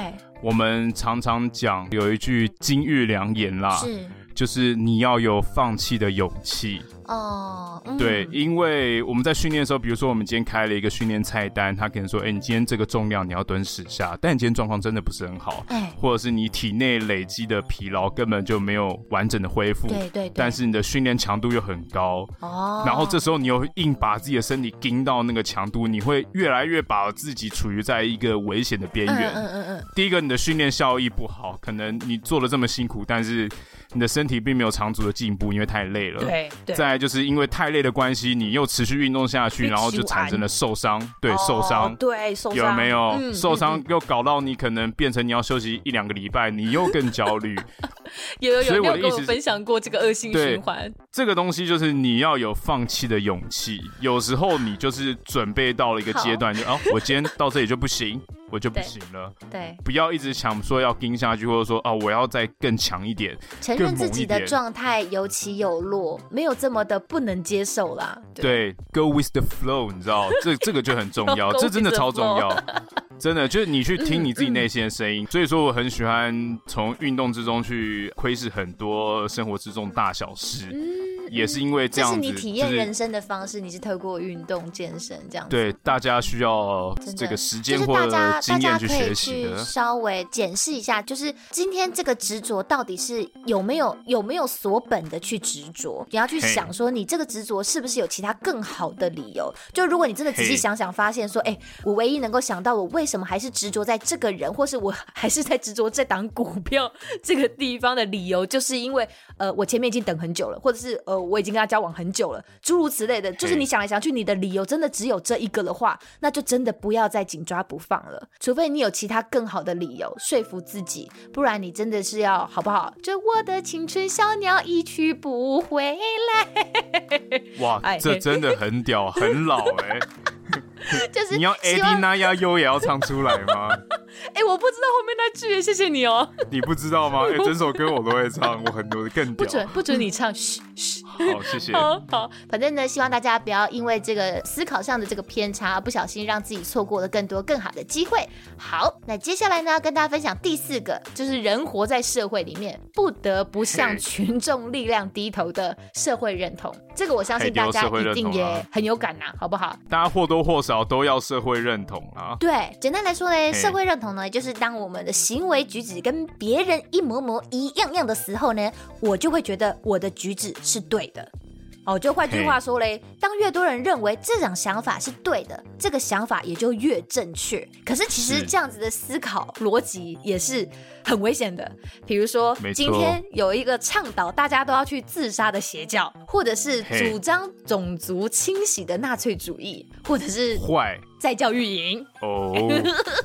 我们常常讲有一句金玉良言啦，是，就是你要有放弃的勇气。哦，嗯、对，因为我们在训练的时候，比如说我们今天开了一个训练菜单，他可能说，哎，你今天这个重量你要蹲十下，但你今天状况真的不是很好，哎，或者是你体内累积的疲劳根本就没有完整的恢复，对对，对，但是你的训练强度又很高，哦，然后这时候你又硬把自己的身体盯到那个强度，你会越来越把自己处于在一个危险的边缘，嗯嗯嗯，嗯，第一个你的训练效益不好，可能你做了这么辛苦，但是你的身体并没有长足的进步，因为太累了，对，对，再来就是因为太。累的关系，你又持续运动下去，然后就产生了受伤。对，哦、受伤，对，受伤有没有？嗯、受伤又搞到你可能变成你要休息一两个礼拜，你又更焦虑。有有有，所以我分享过这个恶性循环。这个东西就是你要有放弃的勇气。有时候你就是准备到了一个阶段，就啊，我今天到这里就不行。我就不行了，对，对，不要一直想说要盯下去，或者说啊，我要再更强一点，承认自己的状态有起有落，没有这么的不能接受啦。对，对，Go with the flow，你知道，这这个就很重要，这真的超重要，真的就是你去听你自己内心的声音。嗯嗯。所以说，我很喜欢从运动之中去窥视很多生活之中大小事。嗯也是因为这样子，是你体验人生的方式，就是、你是透过运动健身这样子。对，大家需要这个时间或者经验去学习的。稍微检视一下，就是今天这个执着到底是有没有有没有所本的去执着？你要去想说，你这个执着是不是有其他更好的理由？就如果你真的仔细想想，发现说，哎、欸，我唯一能够想到我为什么还是执着在这个人，或是我还是在执着这档股票这个地方的理由，就是因为呃，我前面已经等很久了，或者是呃。我已经跟他交往很久了，诸如此类的。就是你想来想去，你的理由真的只有这一个的话，那就真的不要再紧抓不放了。除非你有其他更好的理由说服自己，不然你真的是要好不好？就我的青春小鸟一去不回来。哇，这真的很屌，很老哎、欸。就是你要 AD 那呀 U 也要唱出来吗？哎、欸，我不知道后面那句，谢谢你哦。你不知道吗？哎、欸，整首歌我都会唱，我很多更屌。不准不准你唱，嘘嘘。好，谢谢。好，好，反正呢，希望大家不要因为这个思考上的这个偏差，不小心让自己错过了更多更好的机会。好，那接下来呢，跟大家分享第四个，就是人活在社会里面，不得不向群众力量低头的社会认同。这个我相信大家一定也很有感呐、啊，好不好？大家或多或少都要社会认同啊。对，简单来说呢，社会认同呢，就是当我们的行为举止跟别人一模模一样样的时候呢，我就会觉得我的举止是对的。哦，就换句话说嘞，当越多人认为这种想法是对的，这个想法也就越正确。可是其实这样子的思考逻辑也是很危险的。比如说，今天有一个倡导大家都要去自杀的邪教，或者是主张种族清洗的纳粹主义，或者是坏。在教育营哦，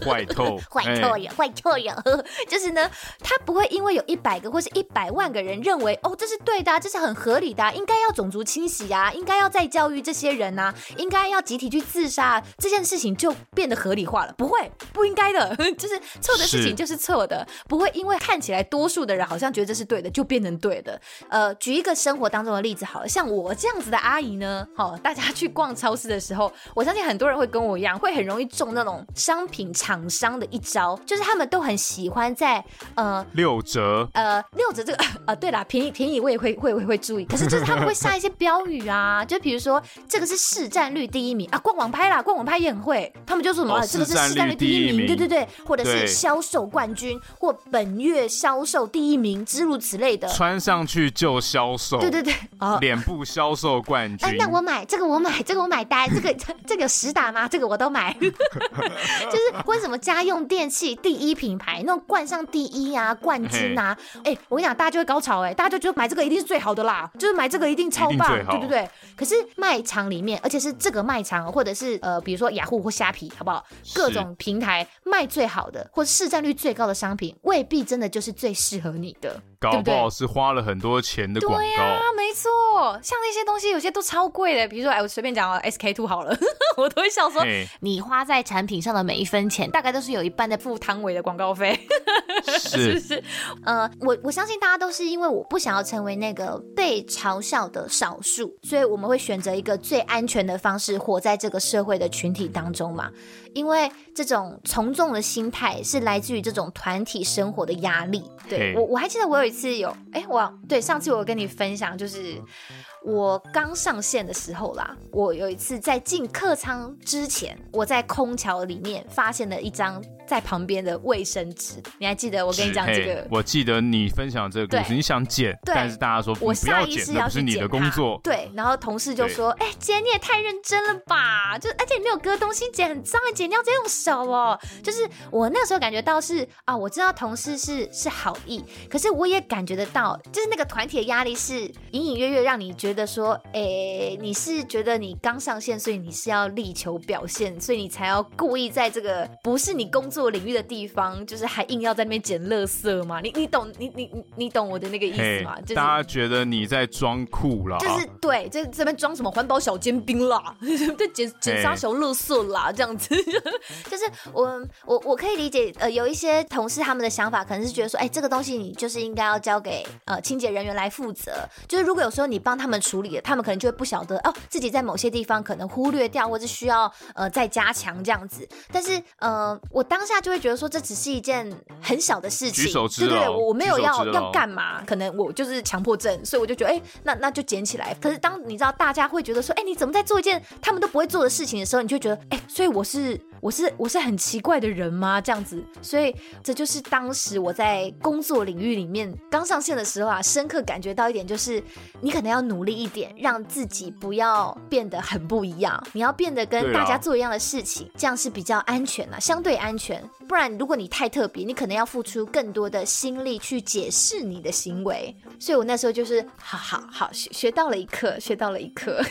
坏透，坏透了，坏透了。就是呢，他不会因为有一百个或是一百万个人认为哦，这是对的，这是很合理的，应该要种族清洗啊，应该要再教育这些人啊，应该要集体去自杀，这件事情就变得合理化了。不会，不应该的，就是错的事情就是错的，不会因为看起来多数的人好像觉得这是对的，就变成对的。呃，举一个生活当中的例子好了，像我这样子的阿姨呢，好，大家去逛超市的时候，我相信很多人会跟我一样。会很容易中那种商品厂商的一招，就是他们都很喜欢在呃六折呃六折这个呃 对啦，便宜便宜我也会会会会注意，可是就是他们会下一些 标语啊，就比如说这个是市占率第一名啊，逛网拍啦，逛网拍也很会，他们就说什么、哦、这个是市占率第一名，对对对，或者是销售冠军或本月销售第一名，之如此类的，穿上去就销售，对对对，哦，脸部销售冠军，哎、那我买这个我买 这个我买单，这个这个有实打吗？这个我。都买，就是为什么家用电器第一品牌那种冠上第一啊冠军啊，哎、欸，我跟你讲，大家就会高潮哎、欸，大家就觉得买这个一定是最好的啦，就是买这个一定超棒，对不对？可是卖场里面，而且是这个卖场或者是呃，比如说雅虎或虾皮，好不好？各种平台卖最好的或市占率最高的商品，未必真的就是最适合你的。搞不好是花了很多钱的广告。对呀、啊，没错，像那些东西有些都超贵的，比如说哎，我随便讲啊，SK two 好了，我都会笑说，你花在产品上的每一分钱，大概都是有一半在付汤唯的广告费，是不是？呃，我我相信大家都是因为我不想要成为那个被嘲笑的少数，所以我们会选择一个最安全的方式活在这个社会的群体当中嘛。因为这种从众的心态是来自于这种团体生活的压力。对，我我还记得我有一次有，哎，我对上次我跟你分享，就是我刚上线的时候啦，我有一次在进客舱之前，我在空桥里面发现了一张。在旁边的卫生纸，你还记得我跟你讲这个？我记得你分享这个故事，你想捡，但是大家说我下意识要是你的工作。对，然后同事就说：“哎、欸，姐你也太认真了吧？就而且你没有割东西，剪很脏，剪掉这用手哦。”就是我那时候感觉到是啊，我知道同事是是好意，可是我也感觉得到，就是那个团体的压力是隐隐约约让你觉得说：“哎、欸，你是觉得你刚上线，所以你是要力求表现，所以你才要故意在这个不是你工作。”领域的地方，就是还硬要在那边捡垃圾吗？你你懂你你你你懂我的那个意思吗？Hey, 就是大家觉得你在装酷啦，就是对，这这边装什么环保小尖兵啦，对，捡捡沙小垃圾啦这样子，就是我我我可以理解，呃，有一些同事他们的想法可能是觉得说，哎、欸，这个东西你就是应该要交给呃清洁人员来负责，就是如果有时候你帮他们处理了，他们可能就会不晓得哦，自己在某些地方可能忽略掉，或是需要呃再加强这样子。但是呃，我当。下就会觉得说，这只是一件很小的事情，对对对，我没有要要干嘛，可能我就是强迫症，所以我就觉得，哎，那那就捡起来。可是当你知道大家会觉得说，哎，你怎么在做一件他们都不会做的事情的时候，你就觉得，哎，所以我是我是我是很奇怪的人吗？这样子，所以这就是当时我在工作领域里面刚上线的时候啊，深刻感觉到一点，就是你可能要努力一点，让自己不要变得很不一样，你要变得跟大家做一样的事情，这样是比较安全啊，相对安全。不然如果你太特别，你可能要付出更多的心力去解释你的行为。所以我那时候就是好好好学学到了一课，学到了一课。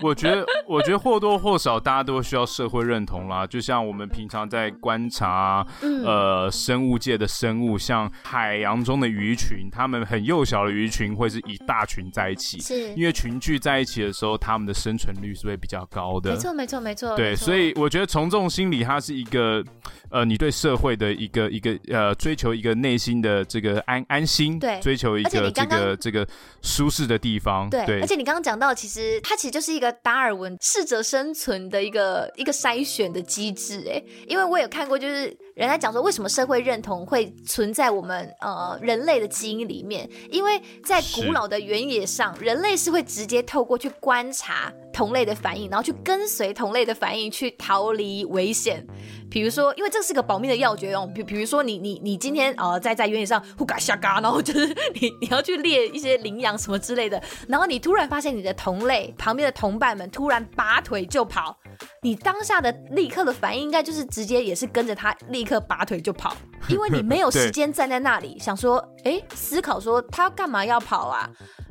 我觉得，我觉得或多或少大家都需要社会认同啦。就像我们平常在观察，嗯、呃，生物界的生物，像海洋中的鱼群，它们很幼小的鱼群会是一大群在一起，是因为群聚在一起的时候，它们的生存率是会比较高的。没错，没错，没错。对，所以我觉得从众心理它是一个，呃，你对社会的一个一个呃追求一个内心的这个安安心，对，追求一个这个这个舒适的地方。对，对而且你刚刚讲到，其实它其实就是一个达尔文适者生存的一个一个筛选的机制。哎，因为我有看过，就是。人家讲说，为什么社会认同会存在我们呃人类的基因里面？因为在古老的原野上，人类是会直接透过去观察同类的反应，然后去跟随同类的反应去逃离危险。比如说，因为这是个保命的要诀哦。比比如说你，你你你今天呃在在原野上呼嘎下嘎，然后就是 你你要去猎一些羚羊什么之类的，然后你突然发现你的同类旁边的同伴们突然拔腿就跑，你当下的立刻的反应应该就是直接也是跟着他立刻。刻拔腿就跑，因为你没有时间站在那里想说，哎，思考说他干嘛要跑啊？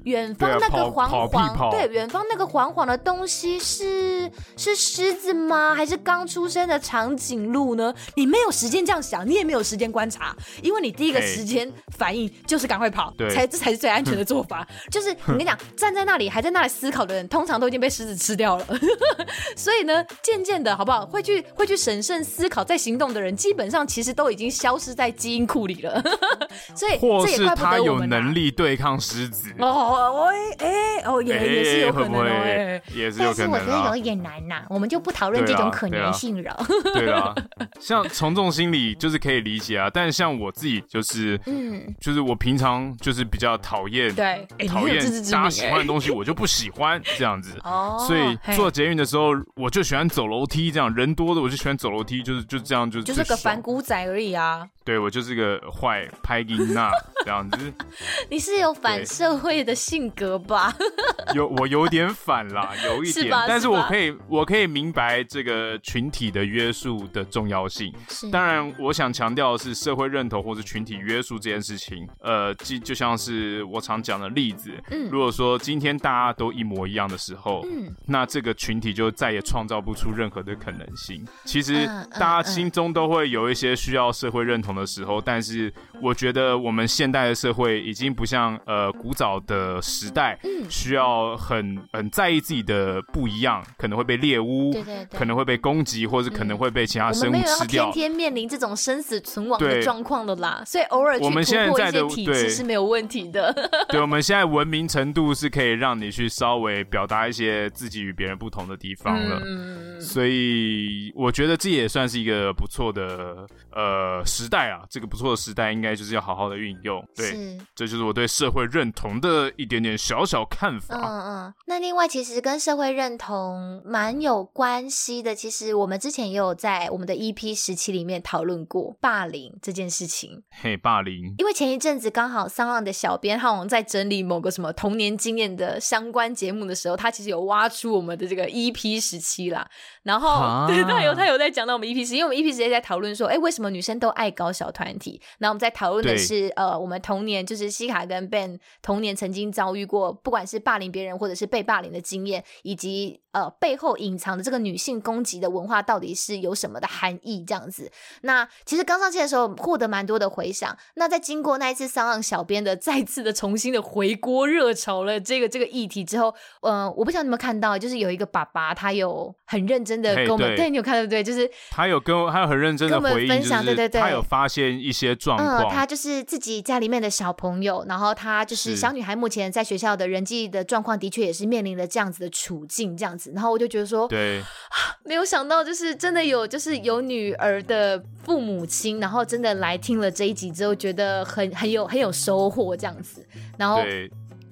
远方那个黄黄，对，远方那个黄黄的东西是是狮子吗？还是刚出生的长颈鹿呢？你没有时间这样想，你也没有时间观察，因为你第一个时间反应就是赶快跑，才这才是最安全的做法。就是我跟你讲，站在那里还在那里思考的人，通常都已经被狮子吃掉了。所以呢，渐渐的好不好？会去会去审慎思考再行动的人，基本上其实都已经消失在基因库里了。所以或是他有能力对抗狮子哦。哦，哎，哦，也也是有可能哦，也是有可能。但是我觉得有一点难呐，我们就不讨论这种可能性了。对啊，像从众心理就是可以理解啊，但是像我自己就是，嗯，就是我平常就是比较讨厌，对，讨厌大家喜欢的东西，我就不喜欢这样子。哦，所以坐捷运的时候，我就喜欢走楼梯，这样人多的我就喜欢走楼梯，就是就这样，就就是个反骨仔而已啊。对，我就是个坏拍音呐这样子。你是有反社会的性格吧？有，我有点反啦，有一点。是？但是我可以，我可以明白这个群体的约束的重要性。是。当然，我想强调的是社会认同或是群体约束这件事情。呃，就就像是我常讲的例子。嗯。如果说今天大家都一模一样的时候，嗯，那这个群体就再也创造不出任何的可能性。其实大家心中都会有一些需要社会认同的时候，但是我觉得我们现代的社会已经不像呃古早的时代，需要很很在意自己的不一样，可能会被猎巫，对对对，可能会被攻击，或者可能会被其他生物吃掉。天天面临这种生死存亡的状况的啦，所以偶尔我们现在的体制是没有问题的。对，我们现在文明程度是可以让你去稍微表达一些自己与别人不同的地方了，嗯、所以我觉得这也算是一个不错的呃时代啊。这个不错的时代，应该就是要好好的运用。对，是这就是我对社会认同的一点点小小看法。嗯嗯。那另外，其实跟社会认同蛮有关系的。其实我们之前也有在我们的 EP 时期里面讨论过霸凌这件事情。嘿，霸凌。因为前一阵子刚好 SoundOn 的小编好像在整理某个什么童年经验的相关节目的时候，他其实有挖出我们的这个 EP 时期啦。然后，啊、对，他有他有在讲到我们 EP 时期，因为我们 EP 时期在讨论说，哎，为什么女生都爱搞小团体？那我们在讨论的是，呃，我们童年就是西卡跟 Ben 童年曾经遭遇过，不管是霸凌别人或者是被霸凌的经验，以及呃背后隐藏的这个女性攻击的文化到底是有什么的含义？这样子。那其实刚上线的时候获得蛮多的回响。那在经过那一次 SoundOn 小编的 再次的重新的回锅热潮了这个这个议题之后，呃，我不晓得你们看到，就是有一个爸爸他有很认真的跟我们对，对你有看到对？就是他有跟我，他有很认真的回应，分享，对对对，他有发现一些状况。嗯，他就是自己家里面的小朋友，然后他就是小女孩，目前在学校的人际的状况的确也是面临了这样子的处境，这样子。然后我就觉得说，对，没有想到就是真的有就是有女儿的父母亲，然后真的来听了这一集之后，觉得很很有很有收获这样子。然后。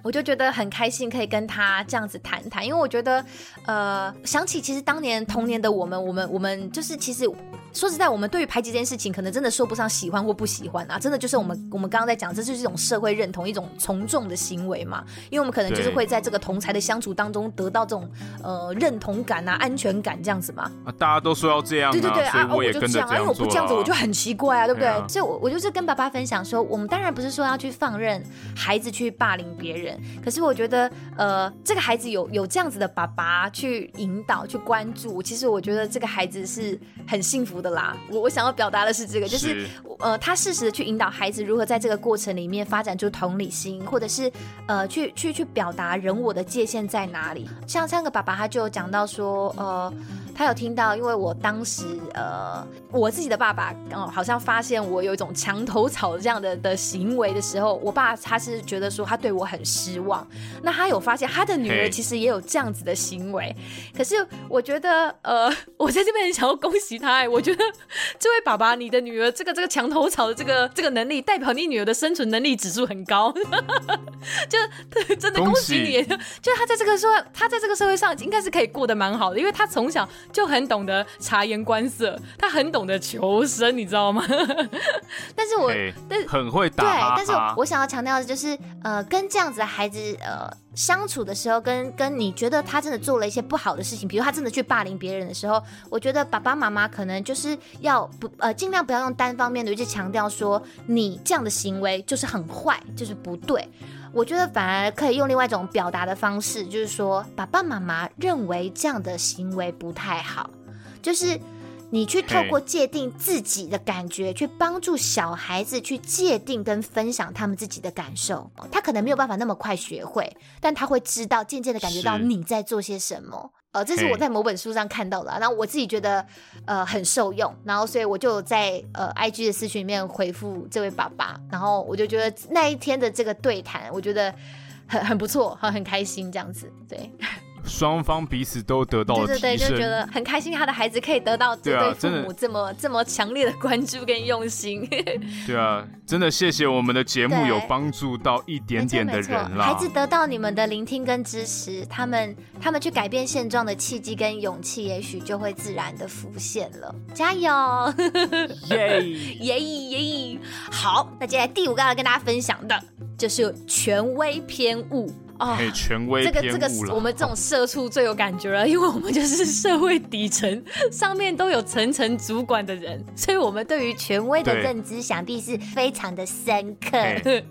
我就觉得很开心，可以跟他这样子谈谈，因为我觉得，呃，想起其实当年童年的我们，我们我们就是其实说实在，我们对于排挤这件事情，可能真的说不上喜欢或不喜欢啊，真的就是我们我们刚刚在讲，这就是一种社会认同，一种从众的行为嘛，因为我们可能就是会在这个同才的相处当中得到这种呃认同感啊、安全感这样子嘛。啊，大家都说要这样，啊，对对对啊，我也跟着这样，啊，因为我不这样子我就很奇怪啊，对不对？啊，所以我我就是跟爸爸分享说，我们当然不是说要去放任孩子去霸凌别人，可是我觉得呃，这个孩子有有这样子的爸爸去引导、去关注，其实我觉得这个孩子是很幸福的啦。我我想要表达的是这个，就是，是呃，他适时的去引导孩子如何在这个过程里面发展出同理心，或者是呃，去去去表达人我的界限在哪里。像三个爸爸他就有讲到说，呃。他有听到，因为我当时呃，我自己的爸爸哦，好像发现我有一种墙头草这样的的行为的时候，我爸他是觉得说他对我很失望。那他有发现他的女儿其实也有这样子的行为，可是我觉得呃，我在这边很想要恭喜他哎，我觉得 这位爸爸，你的女儿这个这个墙头草的这个这个能力，代表你女儿的生存能力指数很高，就 真的恭喜你，喜就他在这个社会，他在这个社会上应该是可以过得蛮好的，因为他从小。就很懂得察言观色，他很懂得求生，你知道吗？但是我，但是很会打。对，但是我想要强调的就是，呃，跟这样子的孩子呃相处的时候，跟跟你觉得他真的做了一些不好的事情，比如他真的去霸凌别人的时候，我觉得爸爸妈妈可能就是要不呃尽量不要用单方面的去强调说你这样的行为就是很坏，就是不对。我觉得反而可以用另外一种表达的方式，就是说，爸爸妈妈认为这样的行为不太好，就是你去透过界定自己的感觉，去帮助小孩子去界定跟分享他们自己的感受。他可能没有办法那么快学会，但他会知道，渐渐的感觉到你在做些什么。呃，这是我在某本书上看到的，然后我自己觉得呃很受用，然后所以我就在呃 IG 的私群里面回复这位爸爸，然后我就觉得那一天的这个对谈，我觉得很很不错，很很开心这样子，对。双方彼此都得到了提升，对对对，就觉得很开心，他的孩子可以得到这对父母这么、啊、这么强烈的关注跟用心。对啊，真的谢谢我们的节目有帮助到一点点的人啦。孩子得到你们的聆听跟支持，他们他们去改变现状的契机跟勇气，也许就会自然的浮现了。加油！耶耶耶！好，那接下来第五个要跟大家分享的就是权威偏误。哦，权威这个这个我们这种社畜最有感觉了，哦，因为我们就是社会底层，上面都有层层主管的人，所以我们对于权威的认知想必是非常的深刻。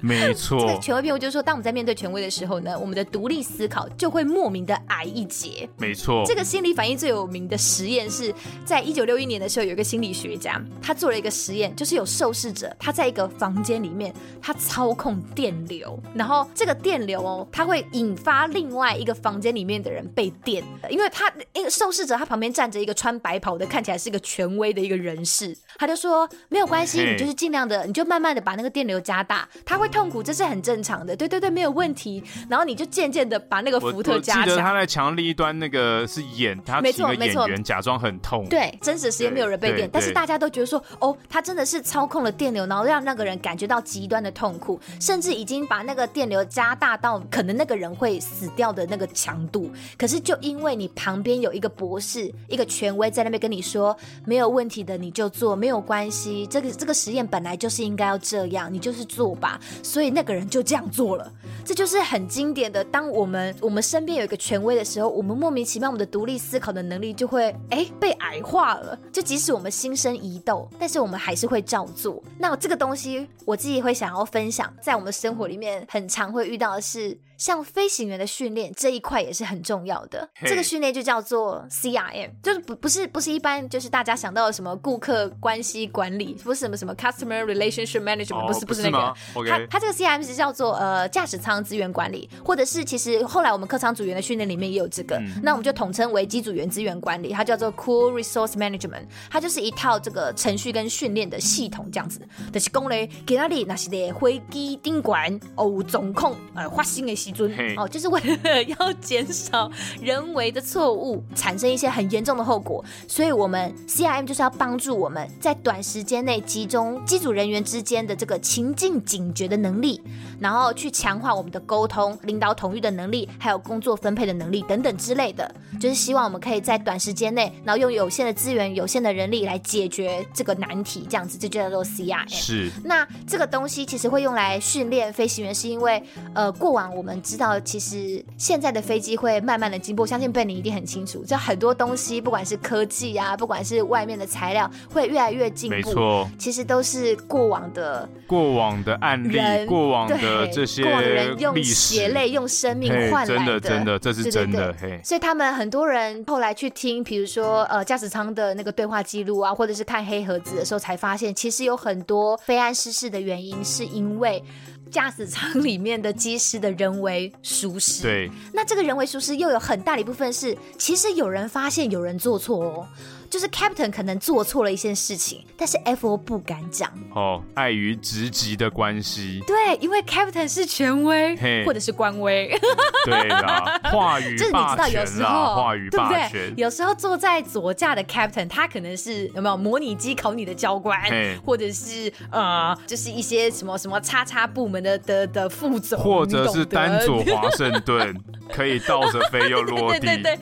没 错，这个权威偏误就是说，当我们在面对权威的时候呢，我们的独立思考就会莫名的矮一截。没错，这个心理反应最有名的实验是在一九六一年的时候，有一个心理学家，他做了一个实验，就是有受试者他在一个房间里面，他操控电流，然后这个电流哦，他会。会引发另外一个房间里面的人被电，因为他一个受试者，他旁边站着一个穿白袍的，看起来是一个权威的一个人士，他就说没有关系，你就是尽量的，你就慢慢的把那个电流加大，他会痛苦，这是很正常的，对对对，没有问题。然后你就渐渐的把那个伏特加强。我记得他在墙另一端那个是演，他没错没错，假装很痛。对，真实时间没有人被电，但是大家都觉得说，哦，他真的是操控了电流，然后让那个人感觉到极端的痛苦，甚至已经把那个电流加大到可能那个。个人会死掉的那个强度，可是就因为你旁边有一个博士，一个权威在那边跟你说没有问题的，你就做，没有关系。这个这个实验本来就是应该要这样，你就是做吧。所以那个人就这样做了。这就是很经典的，当我们我们身边有一个权威的时候，我们莫名其妙我们的独立思考的能力就会哎被矮化了。就即使我们心生疑窦，但是我们还是会照做。那这个东西我自己会想要分享，在我们生活里面很常会遇到的是。像飞行员的训练这一块也是很重要的这个训练就叫做 CRM，就是不不是不是一般就是大家想到的什么顾客关系管理，不是什么什么 Customer Relationship Management，、oh, 不是不是那个，okay. 它它这个 CRM 是叫做呃驾驶舱资源管理，或者是其实后来我们客舱组员的训练里面也有这个，嗯、那我们就统称为机组员资源管理，它叫做 Cool Resource Management，它就是一套这个程序跟训练的系统这样子。但、就是讲嘞，给那里那些的飞机顶管哦，总控呃发生的。时阵哦，就是为了 要减少人为的错误产生一些很严重的后果，所以我们 CRM 就是要帮助我们在短时间内集中机组人员之间的这个情境警觉的能力，然后去强化我们的沟通、领导统御的能力，还有工作分配的能力等等之类的，就是希望我们可以在短时间内，然后用有限的资源、有限的人力来解决这个难题，这样子这就叫做 CRM。是。那这个东西其实会用来训练飞行员，是因为呃，过往我们知道，其实现在的飞机会慢慢的进步，相信 Ben 你一定很清楚，就很多东西，不管是科技啊，不管是外面的材料，会越来越进步。没错，其实都是过往的过往的案例，过往的这些过往的人用血泪、用生命换来的，真的真的，这是真的。对对对，所以他们很多人后来去听，比如说呃驾驶舱的那个对话记录啊，或者是看黑盒子的时候，才发现其实有很多非安失事的原因，是因为。驾驶舱里面的机师的人为疏失，对，那这个人为疏失又有很大的一部分是，其实有人发现有人做错哦。就是 Captain 可能做错了一件事情，但是 FO 不敢讲哦，碍于职级的关系。对，因为 Captain 是权威，或者是官威。对啦，话语就是你知道，有时候话语霸权，对不对？有时候坐在左驾的 Captain，他可能是有没有模拟机考你的教官，或者是呃，就是一些什么什么叉叉部门的的的副总，或者是单左华盛顿，可以倒着飞又落地。对对对。对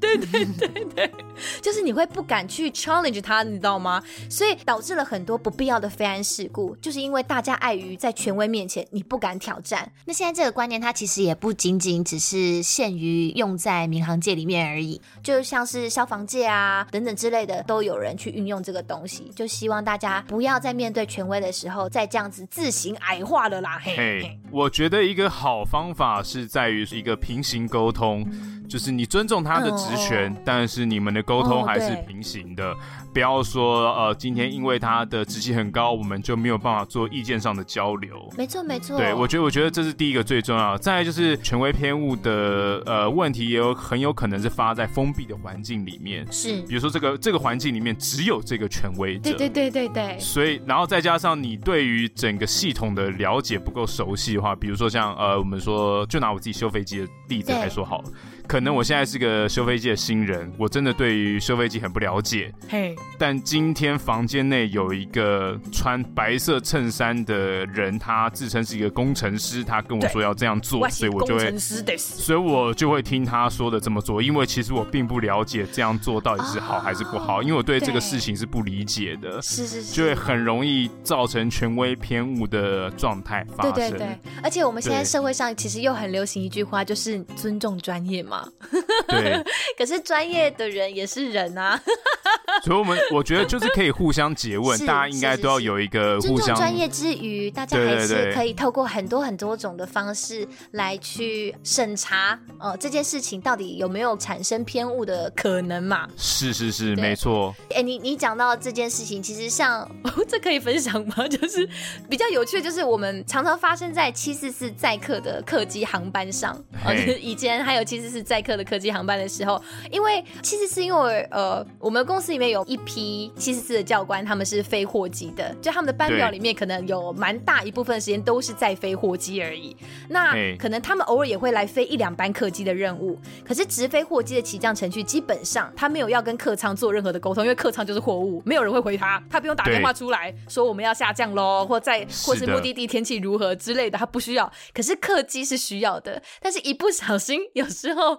对对对对，就是你会不敢去 challenge 他，你知道吗？所以导致了很多不必要的非安事故，就是因为大家碍于在权威面前，你不敢挑战。那现在这个观念，它其实也不仅仅只是限于用在民航界里面而已，就像是消防界啊等等之类的，都有人去运用这个东西。就希望大家不要在面对权威的时候，再这样子自行矮化了啦。嘿，嘿，嘿，我觉得一个好方法是在于一个平行沟通，就是你尊重他的职权，嗯，但是你们的沟通还是平行的。哦不要说呃，今天因为他的职级很高，我们就没有办法做意见上的交流。没错，没错。对，我觉得，我觉得这是第一个最重要的。再来就是权威偏误的呃问题，也有很有可能是发在封闭的环境里面。是，比如说这个这个环境里面只有这个权威者。对对对对对。所以，然后再加上你对于整个系统的了解不够熟悉的话，比如说像呃，我们说就拿我自己修飞机的例子来说好了。可能我现在是个修飞机的新人，我真的对于修飞机很不了解。嘿，但今天房间内有一个穿白色衬衫的人，他自称是一个工程师，他跟我说要这样做，所以我就会，所以我就会听他说的这么做。因为其实我并不了解这样做到底是好还是不好，因为我对这个事情是不理解的，是是是，就会很容易造成权威偏误的状态发生。对对对，而且我们现在社会上其实又很流行一句话，就是尊重专业嘛。对，可是专业的人也是人啊，所以我们我觉得就是可以互相诘问，大家应该都要有一个互相专业之余，大家还是可以透过很多很多种的方式来去审查，呃，这件事情到底有没有产生偏误的可能嘛？是是是，没错。哎，你你讲到这件事情，其实像、哦、这可以分享吗？就是比较有趣的，就是我们常常发生在七四四载客的客机航班上，呃，就是以前还有七四四载客的客机航班的时候，因为其实是，因为呃，我们公司里面有一批七四四的教官，他们是飞货机的，就他们的班表里面可能有蛮大一部分时间都是在飞货机而已。那可能他们偶尔也会来飞一两班客机的任务，可是直飞货机的起降程序，基本上他没有要跟客舱做任何的沟通，因为客舱就是货物，没有人会回他，他不用打电话出来说我们要下降喽，或在或是目的地天气如何之类的，他不需要。可是客机是需要的，但是一不小心有时候。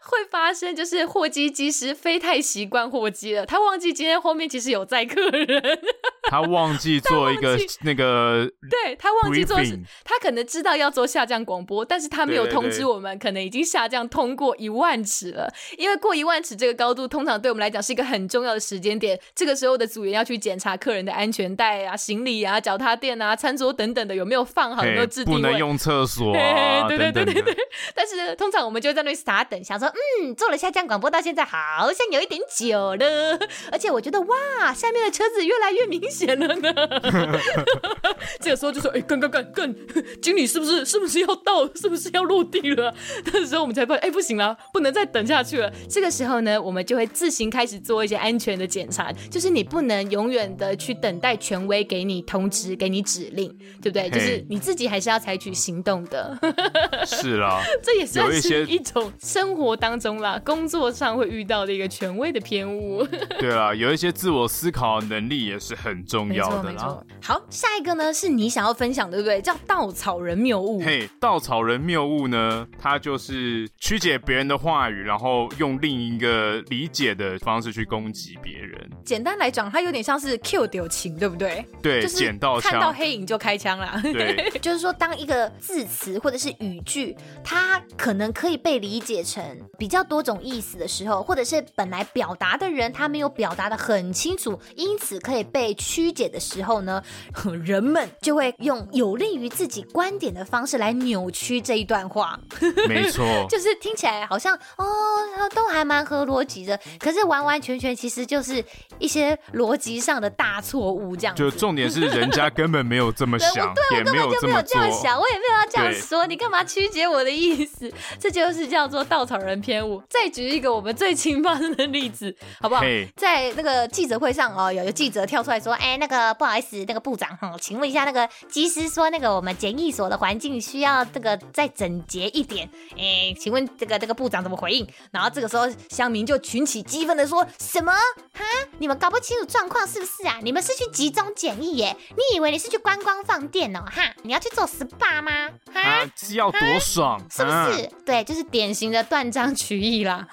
会发生就是货机机师非太习惯货机了，他忘记今天后面其实有载客人，他忘记做一个那个，对他忘记做，他可能知道要做下降广播，但是他没有通知我们，可能已经下降通过一万尺了。因为过一万尺这个高度，通常对我们来讲是一个很重要的时间点，这个时候的组员要去检查客人的安全带啊、行李啊、脚踏垫啊、餐桌等等的有没有放好，有没有置定位，不能用厕所啊，对对对对对。但是通常我们就在那里傻等。想说，嗯，做了下降广播到现在好像有一点久了，而且我觉得哇，下面的车子越来越明显险了呢。这个时候就说：“哎，干干干干，经理是不是是不是要到，是不是要落地了？”那时候我们才发现，哎，不行了，不能再等下去了。这个时候呢，我们就会自行开始做一些安全的检查，就是你不能永远的去等待权威给你通知、给你指令，对不对？就是你自己还是要采取行动的。是啦，这也算是一种生活当中啦，工作上会遇到的一个权威的偏误。对啦，有一些自我思考能力也是很重要的啦。好，下一个呢是你想要分享的，对不对？叫稻草人谬误。嘿，稻草人谬误呢，它就是曲解别人的话语，然后用另一个理解的方式去攻击别人。简单来讲，它有点像是 Q 丢情，对不对？对，就是捡到，看到黑影就开枪啦。对，就是说，当一个字词或者是语句，它可能可以被理解成比较多种意思的时候，或者是本来表达的人他没有表达的很清楚，因此可以被曲解的时候呢，人们就会用有利于自己观点的方式来扭曲这一段话。没错，就是听起来好像哦，都还蛮合逻辑的，可是完完全全其实就是一些逻辑上的大错误，这样。就重点是人家根本没有这么 想，对，我根本就没有这样。想，我也没有要这样说，你干嘛曲解我的意思？这就是叫做稻草人偏误。再举一个我们最近发生的例子，好不好.在那个记者会上哦，有个记者跳出来说：“哎，那个不好意思，那个部长哈，请问一下，那个机师说那个我们检疫所的环境需要这个再整洁一点。哎，请问这个这个部长怎么回应？”然后这个时候乡民就群起激愤的说：“什么？哈？你们搞不清楚状况是不是啊？你们是去集中检疫耶？你以为你是去观光放电哦？哈？你要去做？” SPA 吗？啊，是要多爽，是不是？啊、对，就是典型的断章取义啦。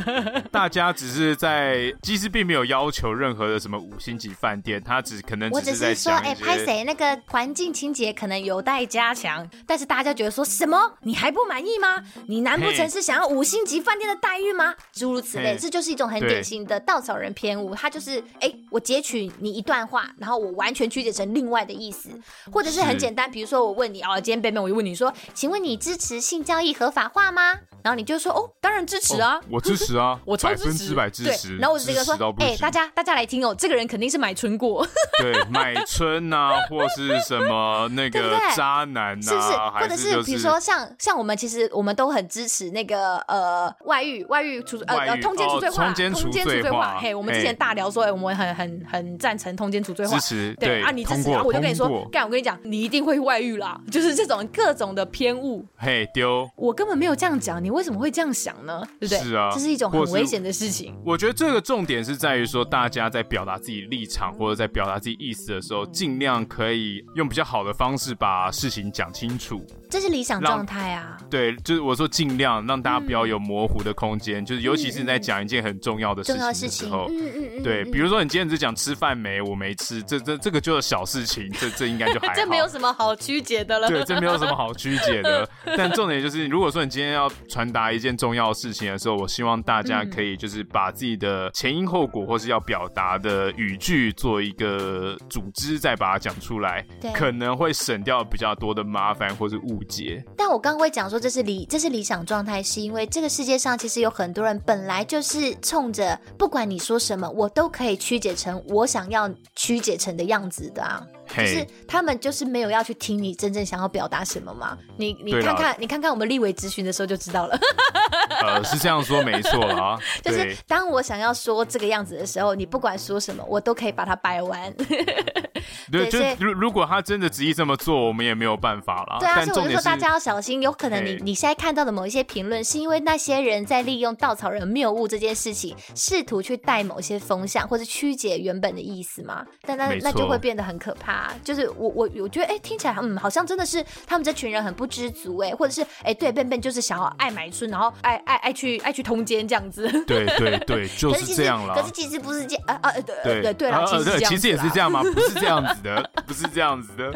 大家只是在，其实并没有要求任何的什么五星级饭店，他只可能我只是说，哎，拍谁那个环境清洁可能有待加强，但是大家觉得说什么？你还不满意吗？你难不成是想要五星级饭店的待遇吗？诸如此类，这就是一种很典型的稻草人偏误。他就是，哎，我截取你一段话，然后我完全曲解成另外的意思，或者是很简单，比如说我问。你哦，今天贝贝，我就问你说，请问你支持性交易合法化吗？然后你就说哦，当然支持啊，我支持啊，我超支持，百分之百支持。然后我就这个说，哎，大家大家来听哦，这个人肯定是买春过，对，买春呐，或是什么那个渣男呐，是不是？或者是比如说像像我们其实我们都很支持那个呃外遇外遇除呃呃通奸除罪化，通奸除罪化。嘿，我们之前大聊说，哎，我们很很很赞成通奸除罪化，支持对啊，你支持啊，我就跟你说，干，我跟你讲，你一定会外遇啦，就是这种各种的偏误。嘿，丢，我根本没有这样讲，你为什么会这样想？呢，对不对？是啊，这是一种很危险的事情。我觉得这个重点是在于说，大家在表达自己立场或者在表达自己意思的时候，尽量可以用比较好的方式把事情讲清楚。这是理想状态啊。对，就是我说尽量让大家不要有模糊的空间，嗯、就是尤其是你在讲一件很重要的事情的时候。嗯嗯嗯。对，比如说你今天只讲吃饭没，我没吃，这这这个就是小事情，这这应该就还好。这没有什么好曲解的了。对，这没有什么好曲解的。但重点就是，如果说你今天要传达一件重要的事情的时候，我希望大家可以就是把自己的前因后果或是要表达的语句做一个组织，再把它讲出来，对可能会省掉比较多的麻烦或是误解。但我刚刚会讲说这是理这是理想状态，是因为这个世界上其实有很多人本来就是冲着不管你说什么，我都可以曲解成我想要曲解成的样子的啊。就是他们就是没有要去听你真正想要表达什么嘛？你你看看你看看我们立委咨询的时候就知道了。呃，是这样说没错啦。就是当我想要说这个样子的时候，你不管说什么，我都可以把它掰弯。对，就如如果他真的执意这么做，我们也没有办法了。对啊，所以我就说大家要小心，有可能你你现在看到的某一些评论，是因为那些人在利用稻草人谬误这件事情，试图去带某些风向或者曲解原本的意思嘛？但那那就会变得很可怕。就是我我我觉得哎、欸，听起来嗯，好像真的是他们这群人很不知足哎、欸，或者是哎、欸，对，笨笨就是想要爱买春，然后爱爱爱去爱去通奸这样子。对对对，就是这样了。可是其实不是这样啊啊，对对对对了，其实其实也是这样吗？不是这样子的，不是这样子的。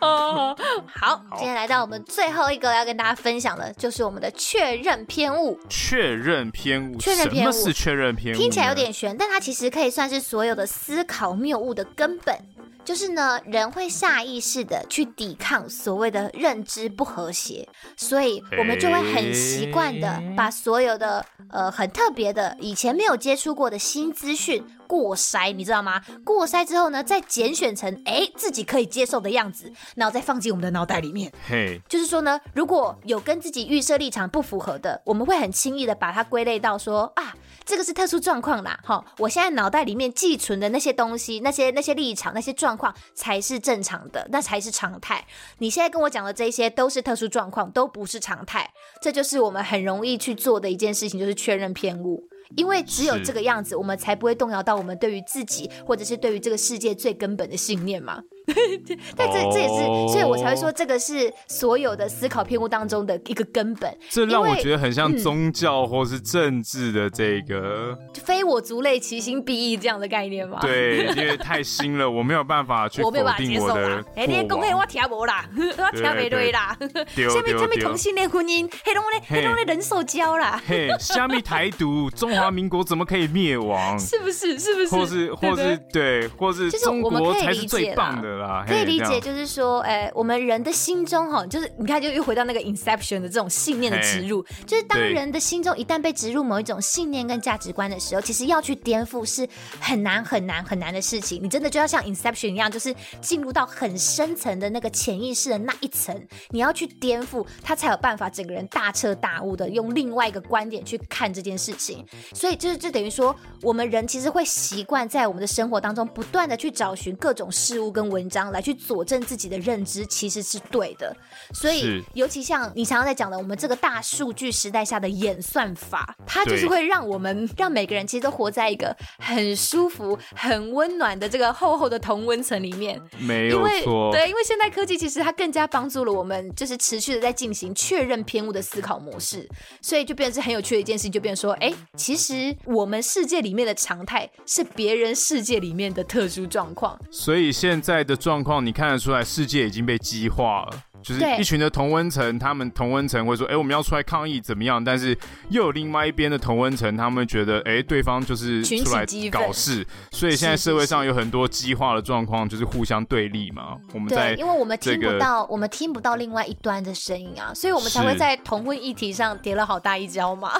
好，好，今天来到我们最后一个要跟大家分享的，就是我们的确认偏误。确认偏误，确认偏误，是确认偏误？听起来有点悬，但它其实可以算是所有的思考谬误的根本。就是呢，人会下意识的去抵抗所谓的认知不和谐，所以我们就会很习惯的把所有的呃很特别的以前没有接触过的新资讯过筛，你知道吗？过筛之后呢，再拣选成哎自己可以接受的样子，然后再放进我们的脑袋里面。嘿，就是说呢，如果有跟自己预设立场不符合的，我们会很轻易的把它归类到说啊。这个是特殊状况啦，哈！我现在脑袋里面寄存的那些东西，那些那些立场，那些状况才是正常的，那才是常态。你现在跟我讲的这些都是特殊状况，都不是常态。这就是我们很容易去做的一件事情，就是确认偏误。因为只有这个样子，我们才不会动摇到我们对于自己或者是对于这个世界最根本的信念嘛。但这这也是，所以我才会说这个是所有的思考偏误当中的一个根本。这让我觉得很像宗教或是政治的这个，嗯、非我族类，其心必异这样的概念吗？对，因为太新了，我没有办法去 否定我的。我接受啦。哎，你公开我听无啦，我听没对啦。下面下面同性恋婚姻，黑龙嘞黑龙嘞人兽交啦。嘿，下面台独，中华民国怎么可以灭亡？是不是？是不是？或是或是对，或是中国才是最棒的。可以理解，就是说，哎，我们人的心中哈，就是你看，就又回到那个 inception 的这种信念的植入，就是当人的心中一旦被植入某一种信念跟价值观的时候，其实要去颠覆是很难很难很难的事情。你真的就要像 inception 一样，就是进入到很深层的那个潜意识的那一层，你要去颠覆，他才有办法整个人大彻大悟的用另外一个观点去看这件事情。所以就是就等于说，我们人其实会习惯在我们的生活当中不断的去找寻各种事物跟文章来去佐证自己的认知其实是对的，所以尤其像你常常在讲的，我们这个大数据时代下的演算法，它就是会让我们让每个人其实都活在一个很舒服、很温暖的这个厚厚的同温层里面。没有错，对，因为现代科技其实它更加帮助了我们，就是持续的在进行确认偏误的思考模式，所以就变成是很有趣的一件事情，就变成说，哎，其实我们世界里面的常态是别人世界里面的特殊状况，所以现在的的状况你看得出来，世界已经被激化了。就是一群的同温层，他们同温层会说：“哎、欸，我们要出来抗议，怎么样？”但是又有另外一边的同温层，他们觉得：“哎、欸，对方就是出来搞事。”所以现在社会上有很多激化的状况，就是互相对立嘛。我们在、因为我们听不到，我们听不到另外一端的声音啊，所以我们才会在同婚议题上跌了好大一跤嘛。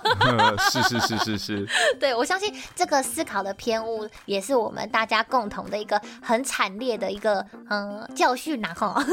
是是是是是。对，我相信这个思考的偏误也是我们大家共同的一个很惨烈的一个嗯教训呐，哈。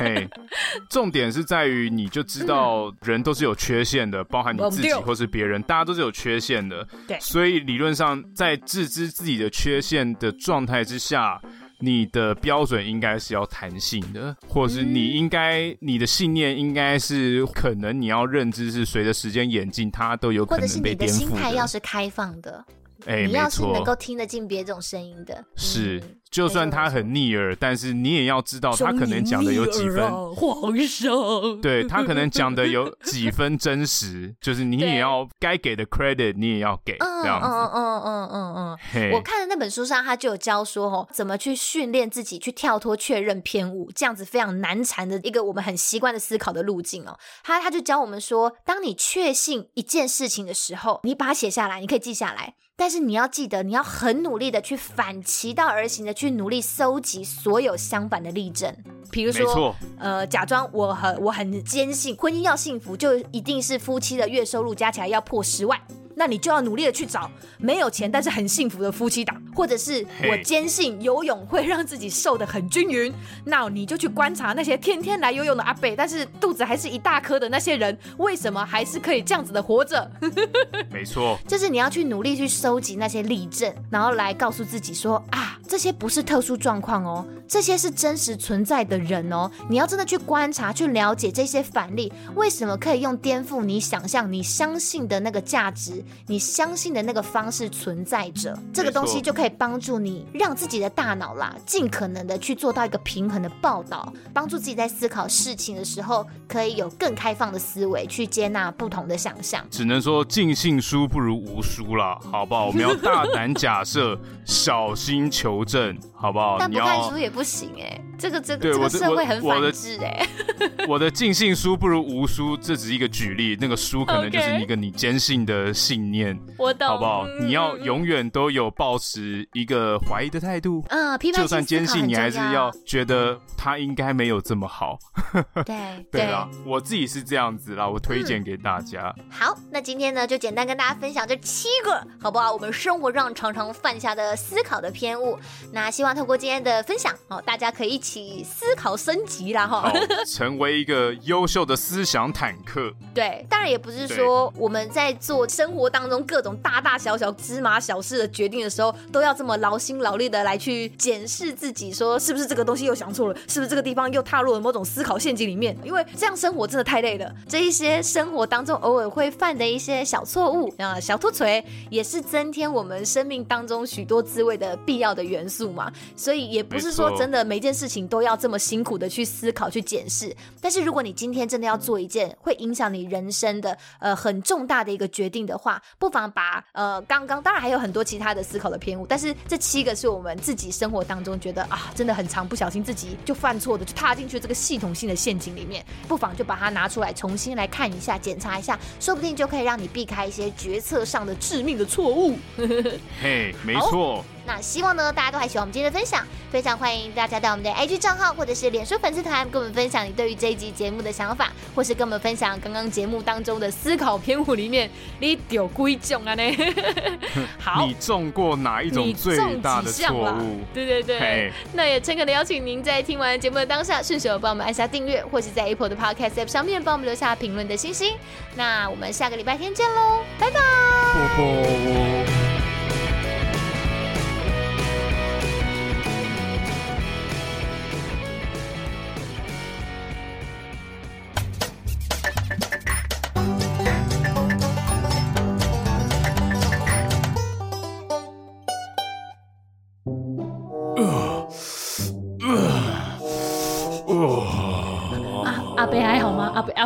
嘿。重点是在于，你就知道人都是有缺陷的，包含你自己或是别人，大家都是有缺陷的。对，所以理论上，在自知自己的缺陷的状态之下，你的标准应该是要弹性的，或者是你应该你的信念应该是可能你要认知是随着时间演进，它都有可能被颠覆的。或者是你的心态要是开放的。哎，你要是能够听得进别种声音的，是，就算他很逆耳，但是你也要知道他可能讲的有几分皇上，对他可能讲的有 几分真实，就是你也要该给的 credit，你也要给，这样子。嗯嗯嗯嗯嗯嗯。我看的那本书上，他就有教说哦，怎么去训练自己去跳脱确认偏误，这样子非常难缠的一个我们很习惯的思考的路径哦。他他就教我们说，当你确信一件事情的时候，你把它写下来，你可以记下来。但是你要记得，你要很努力的去反其道而行的去努力搜集所有相反的例证。比如说，呃，假装我很我很坚信婚姻要幸福，就一定是夫妻的月收入加起来要破十万。那你就要努力的去找没有钱但是很幸福的夫妻档，或者是我坚信游泳会让自己瘦的很均匀，那你就去观察那些天天来游泳的阿贝，但是肚子还是一大颗的那些人，为什么还是可以这样子的活着？没错，就是你要去努力去收集那些例证，然后来告诉自己说啊，这些不是特殊状况哦，这些是真实存在的人哦。你要真的去观察、去了解这些反例，为什么可以用颠覆你想象、你相信的那个价值。你相信的那个方式存在着，这个东西就可以帮助你让自己的大脑啦，尽可能的去做到一个平衡的报道，帮助自己在思考事情的时候，可以有更开放的思维去接纳不同的想象。只能说尽信书不如无书啦，好不好？我们要大胆假设，小心求证，好不好？但不看书也不行哎、欸。这个这个这个社会很反智哎。我的尽信书不如无书，这只是一个举例。那个书可能就是一个你坚信的信念，我懂，好不好？你要永远都有保持一个怀疑的态度。嗯。就算坚信，你还是要觉得他应该没有这么好。对对啦，我自己是这样子啦，我推荐给大家。好，那今天呢，就简单跟大家分享这七个，好不好？我们生活上常常犯下的思考的偏误。那希望透过今天的分享，哦，大家可以一起思考升级啦，哈，成为一个优秀的思想坦克。对，当然也不是说我们在做生活活当中各种大大小小芝麻小事的决定的时候，都要这么劳心劳力的来去检视自己，说是不是这个东西又想错了，是不是这个地方又踏入了某种思考陷阱里面？因为这样生活真的太累了。这一些生活当中偶尔会犯的一些小错误啊，小突锤，也是增添我们生命当中许多滋味的必要的元素嘛。所以也不是说真的每件事情都要这么辛苦的去思考去检视。但是如果你今天真的要做一件会影响你人生的呃很重大的一个决定的话，不妨把呃刚刚当然还有很多其他的思考的偏误，但是这七个是我们自己生活当中觉得啊真的很长不小心自己就犯错的，就踏进去这个系统性的陷阱里面，不妨就把它拿出来重新来看一下，检查一下，说不定就可以让你避开一些决策上的致命的错误。嘿，没错。那希望呢，大家都还喜欢我们今天的分享，非常欢迎大家到我们的 IG 账号或者是脸书粉丝团跟我们分享你对于这一集节目的想法，或是跟我们分享刚刚节目当中的思考篇幅里面你丢几种啊呢？好，你中过哪一种最大的错误？对对对那也诚恳的邀请您在听完节目的当下，顺手帮我们按下订阅，或是在 Apple 的 Podcast App 上面帮我们留下评论的星星。那我们下个礼拜天见喽，拜拜。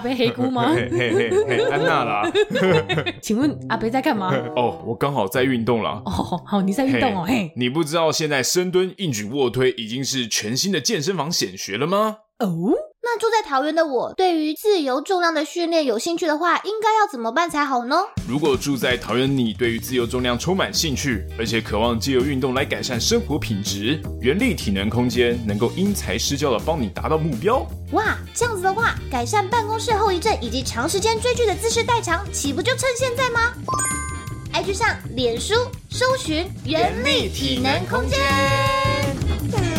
伯，黑姑 吗？嘿嘿嘿嘿，安娜啦。请问阿贝在干嘛？哦，我刚好在运动啦。哦，好，你在运动哦。嘿，你不知道现在深蹲、硬举、卧推已经是全新的健身房显学了吗？哦。那住在桃园的我，对于自由重量的训练有兴趣的话，应该要怎么办才好呢？如果住在桃园，你对于自由重量充满兴趣，而且渴望借由运动来改善生活品质，原力体能空间能够因材施教的帮你达到目标。哇，这样子的话，改善办公室后遗症以及长时间追剧的姿势代偿，岂不就趁现在吗？IG 上脸书搜寻原力体能空间。